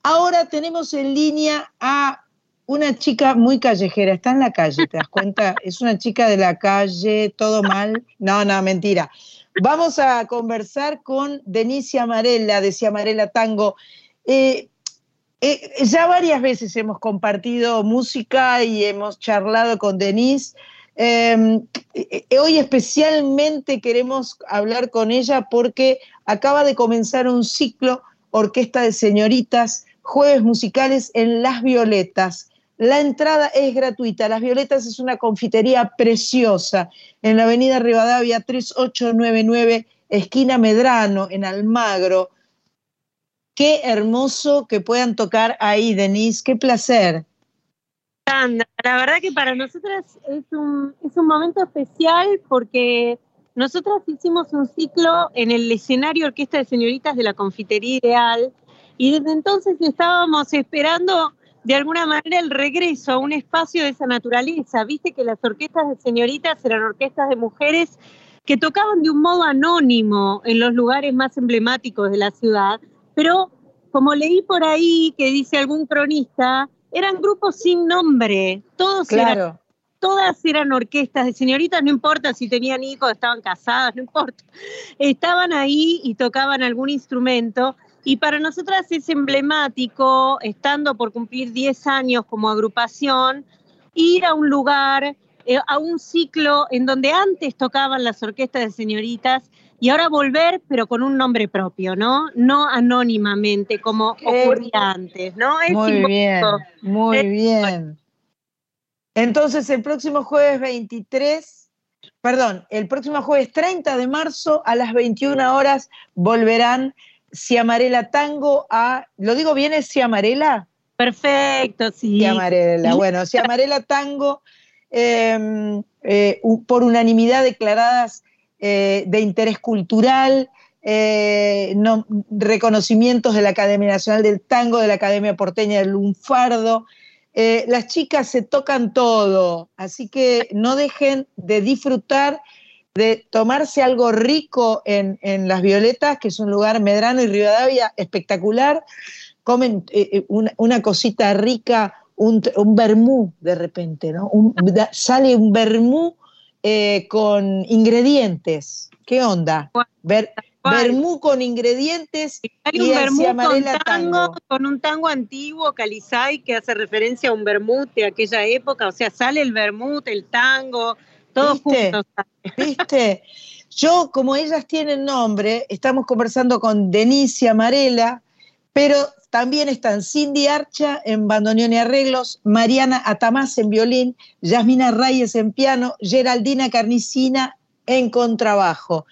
Ahora tenemos en línea a una chica muy callejera, está en la calle, ¿te das cuenta? Es una chica de la calle, todo mal. No, no, mentira. Vamos a conversar con Denise Amarela, de Ciamarela Tango. Eh, eh, ya varias veces hemos compartido música y hemos charlado con Denise. Eh, hoy especialmente queremos hablar con ella porque acaba de comenzar un ciclo Orquesta de Señoritas, Jueves Musicales en Las Violetas. La entrada es gratuita. Las Violetas es una confitería preciosa en la avenida Rivadavia 3899, esquina Medrano, en Almagro. Qué hermoso que puedan tocar ahí, Denise, qué placer. La verdad que para nosotras es un, es un momento especial porque nosotras hicimos un ciclo en el escenario Orquesta de Señoritas de la Confitería Ideal y desde entonces estábamos esperando de alguna manera el regreso a un espacio de esa naturaleza. Viste que las orquestas de señoritas eran orquestas de mujeres que tocaban de un modo anónimo en los lugares más emblemáticos de la ciudad, pero como leí por ahí que dice algún cronista, eran grupos sin nombre, todos eran, todas eran orquestas de señoritas, no importa si tenían hijos, estaban casadas, no importa, estaban ahí y tocaban algún instrumento. Y para nosotras es emblemático, estando por cumplir 10 años como agrupación, ir a un lugar, eh, a un ciclo en donde antes tocaban las orquestas de señoritas y ahora volver, pero con un nombre propio, ¿no? No anónimamente, como ocurría antes, ¿no? Es muy bien, muy bien. Entonces, el próximo jueves 23, perdón, el próximo jueves 30 de marzo a las 21 horas volverán Ciamarela Tango a, ¿lo digo bien? ¿Es Ciamarela? Perfecto, sí. Ciamarela, bueno, Ciamarela Tango, eh, eh, por unanimidad declaradas eh, de interés cultural, eh, reconocimientos de la Academia Nacional del Tango, de la Academia Porteña del Lunfardo. Eh, las chicas se tocan todo, así que no dejen de disfrutar, de tomarse algo rico en, Las Violetas, que es un lugar Medrano y Rivadavia espectacular. Comen una, cosita rica, un, un vermú de repente, ¿no? sale un vermú eh, con ingredientes. ¿Qué onda? Ver, vermú con ingredientes Hay un vermú con tango, con un tango antiguo, Calizay, que hace referencia a un vermut de aquella época. O sea, sale el vermut, el tango, todos juntos. ¿Viste? Yo, como ellas tienen nombre, estamos conversando con Denise Amarela, pero también están Cindy Archa en bandoneón y arreglos, Mariana Atamás en violín, Yasmina Reyes en piano, Geraldina Carnicina en contrabajo.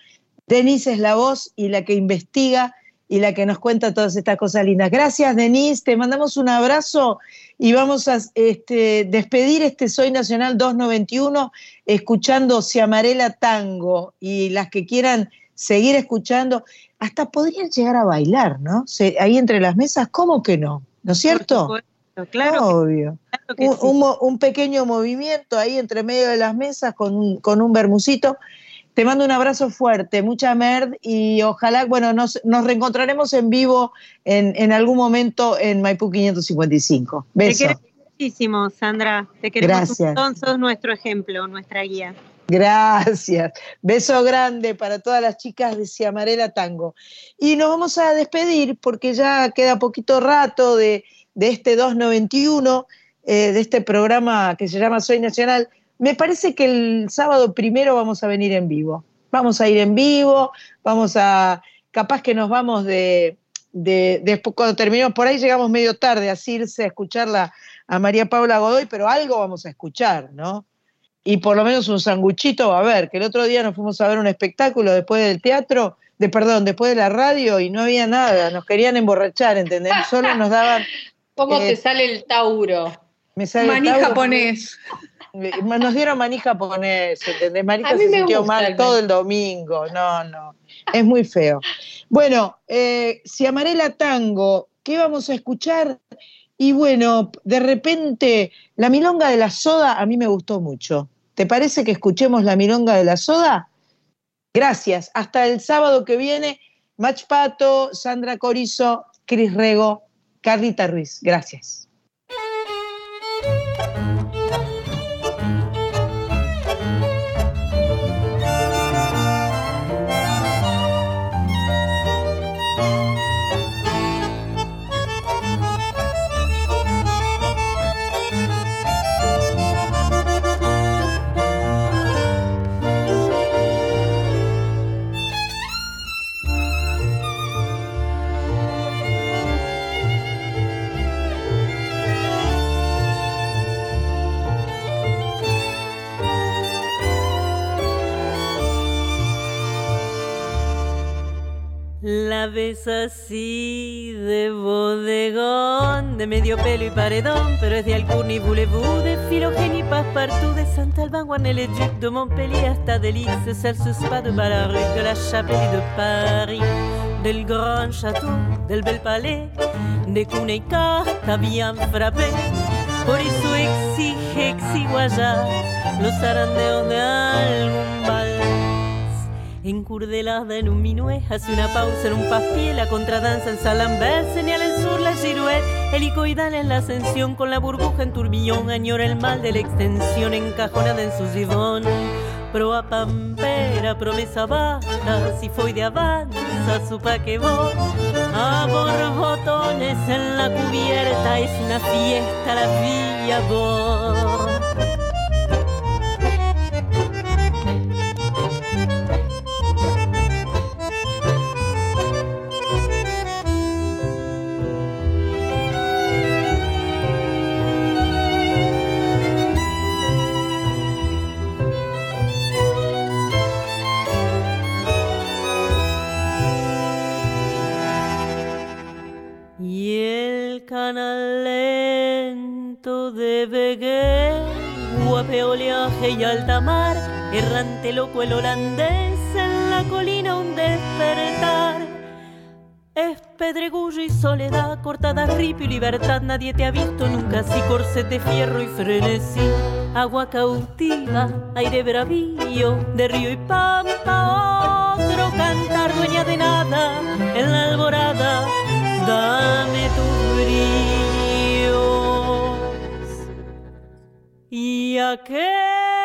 Denise es la voz y la que investiga y la que nos cuenta todas estas cosas lindas. Gracias, Denise, te mandamos un abrazo y vamos a este, despedir este Soy Nacional 291 escuchando Ciamarela Tango y las que quieran seguir escuchando, hasta podrían llegar a bailar, ¿no? Se- ahí entre las mesas, ¿cómo que no? ¿No es cierto? claro. Obvio. claro que un, sí. un pequeño movimiento ahí entre medio de las mesas con un, con un bermucito. Te mando un abrazo fuerte, mucha merd y ojalá, bueno, nos, nos reencontraremos en vivo en, en algún momento en Maipú 555. Te Beso. queremos muchísimo, Sandra. Te queremos Gracias. un montón, sos nuestro ejemplo, nuestra guía. Gracias. Beso grande para todas las chicas de Ciamarela Tango. Y nos vamos a despedir porque ya queda poquito rato de, de este 291, eh, de este programa que se llama Soy Nacional. Me parece que el sábado primero vamos a venir en vivo. Vamos a ir en vivo, vamos a, capaz que nos vamos de, de, después cuando terminemos, por ahí llegamos medio tarde a Circe a escucharla a María Paula Godoy, pero algo vamos a escuchar, ¿no? y por lo menos un sanguchito va a haber, que el otro día nos fuimos a ver un espectáculo después del teatro, de perdón, después de la radio y no había nada, nos querían emborrachar, ¿entendés? Solo nos daban... ¿Cómo eh, te sale el Tauro? me sale Maní Tauro, japonés. Nos dieron maní japonés, ¿entendés? Marita se sintió mal el todo el domingo, no, no, es muy feo. Bueno, eh, si Amarela Tango, ¿qué vamos a escuchar? Y bueno, de repente, la milonga de la soda a mí me gustó mucho. ¿Te parece que escuchemos la milonga de la soda? Gracias. Hasta el sábado que viene, Mach Pato, Sandra Corizo, Cris Rego, Carlita Ruiz. Gracias. La ves así de bodegón, de medio pelo y paredón, pero es de Alcurni, Voulez-vous, de Philogénie, Passepartout, de Saint-Alban, Guarnay-le-Duc, de Montpellier hasta Delix, de Celles-sous-Pas, de Balaruc, de la Chapelle et de Paris, del Grand Château, del Bel Palais, de Cunha y Carta bien frappé. Por eso exige exiguayar los zarandeos de algún. Encurdelada en un minué, hace una pausa en un paspié, la contradanza en Salambert, señala el sur la girouette, helicoidal en la ascensión con la burbuja en turbillón, añora el mal de la extensión encajonada en su gibón. Proa pampera, promesa basta, si foi de avanza, supa que vos. A borbotones en la cubierta, es una fiesta la villa vos. Oleaje y alta mar, errante loco el holandés en la colina un despertar. Es pedregullo y soledad, cortada ripio y libertad, nadie te ha visto nunca así, corset de fierro y frenesí. Agua cautiva, aire bravío, de río y pampa, otro cantar dueña de nada, en la alborada, dame tu brío. Y aquel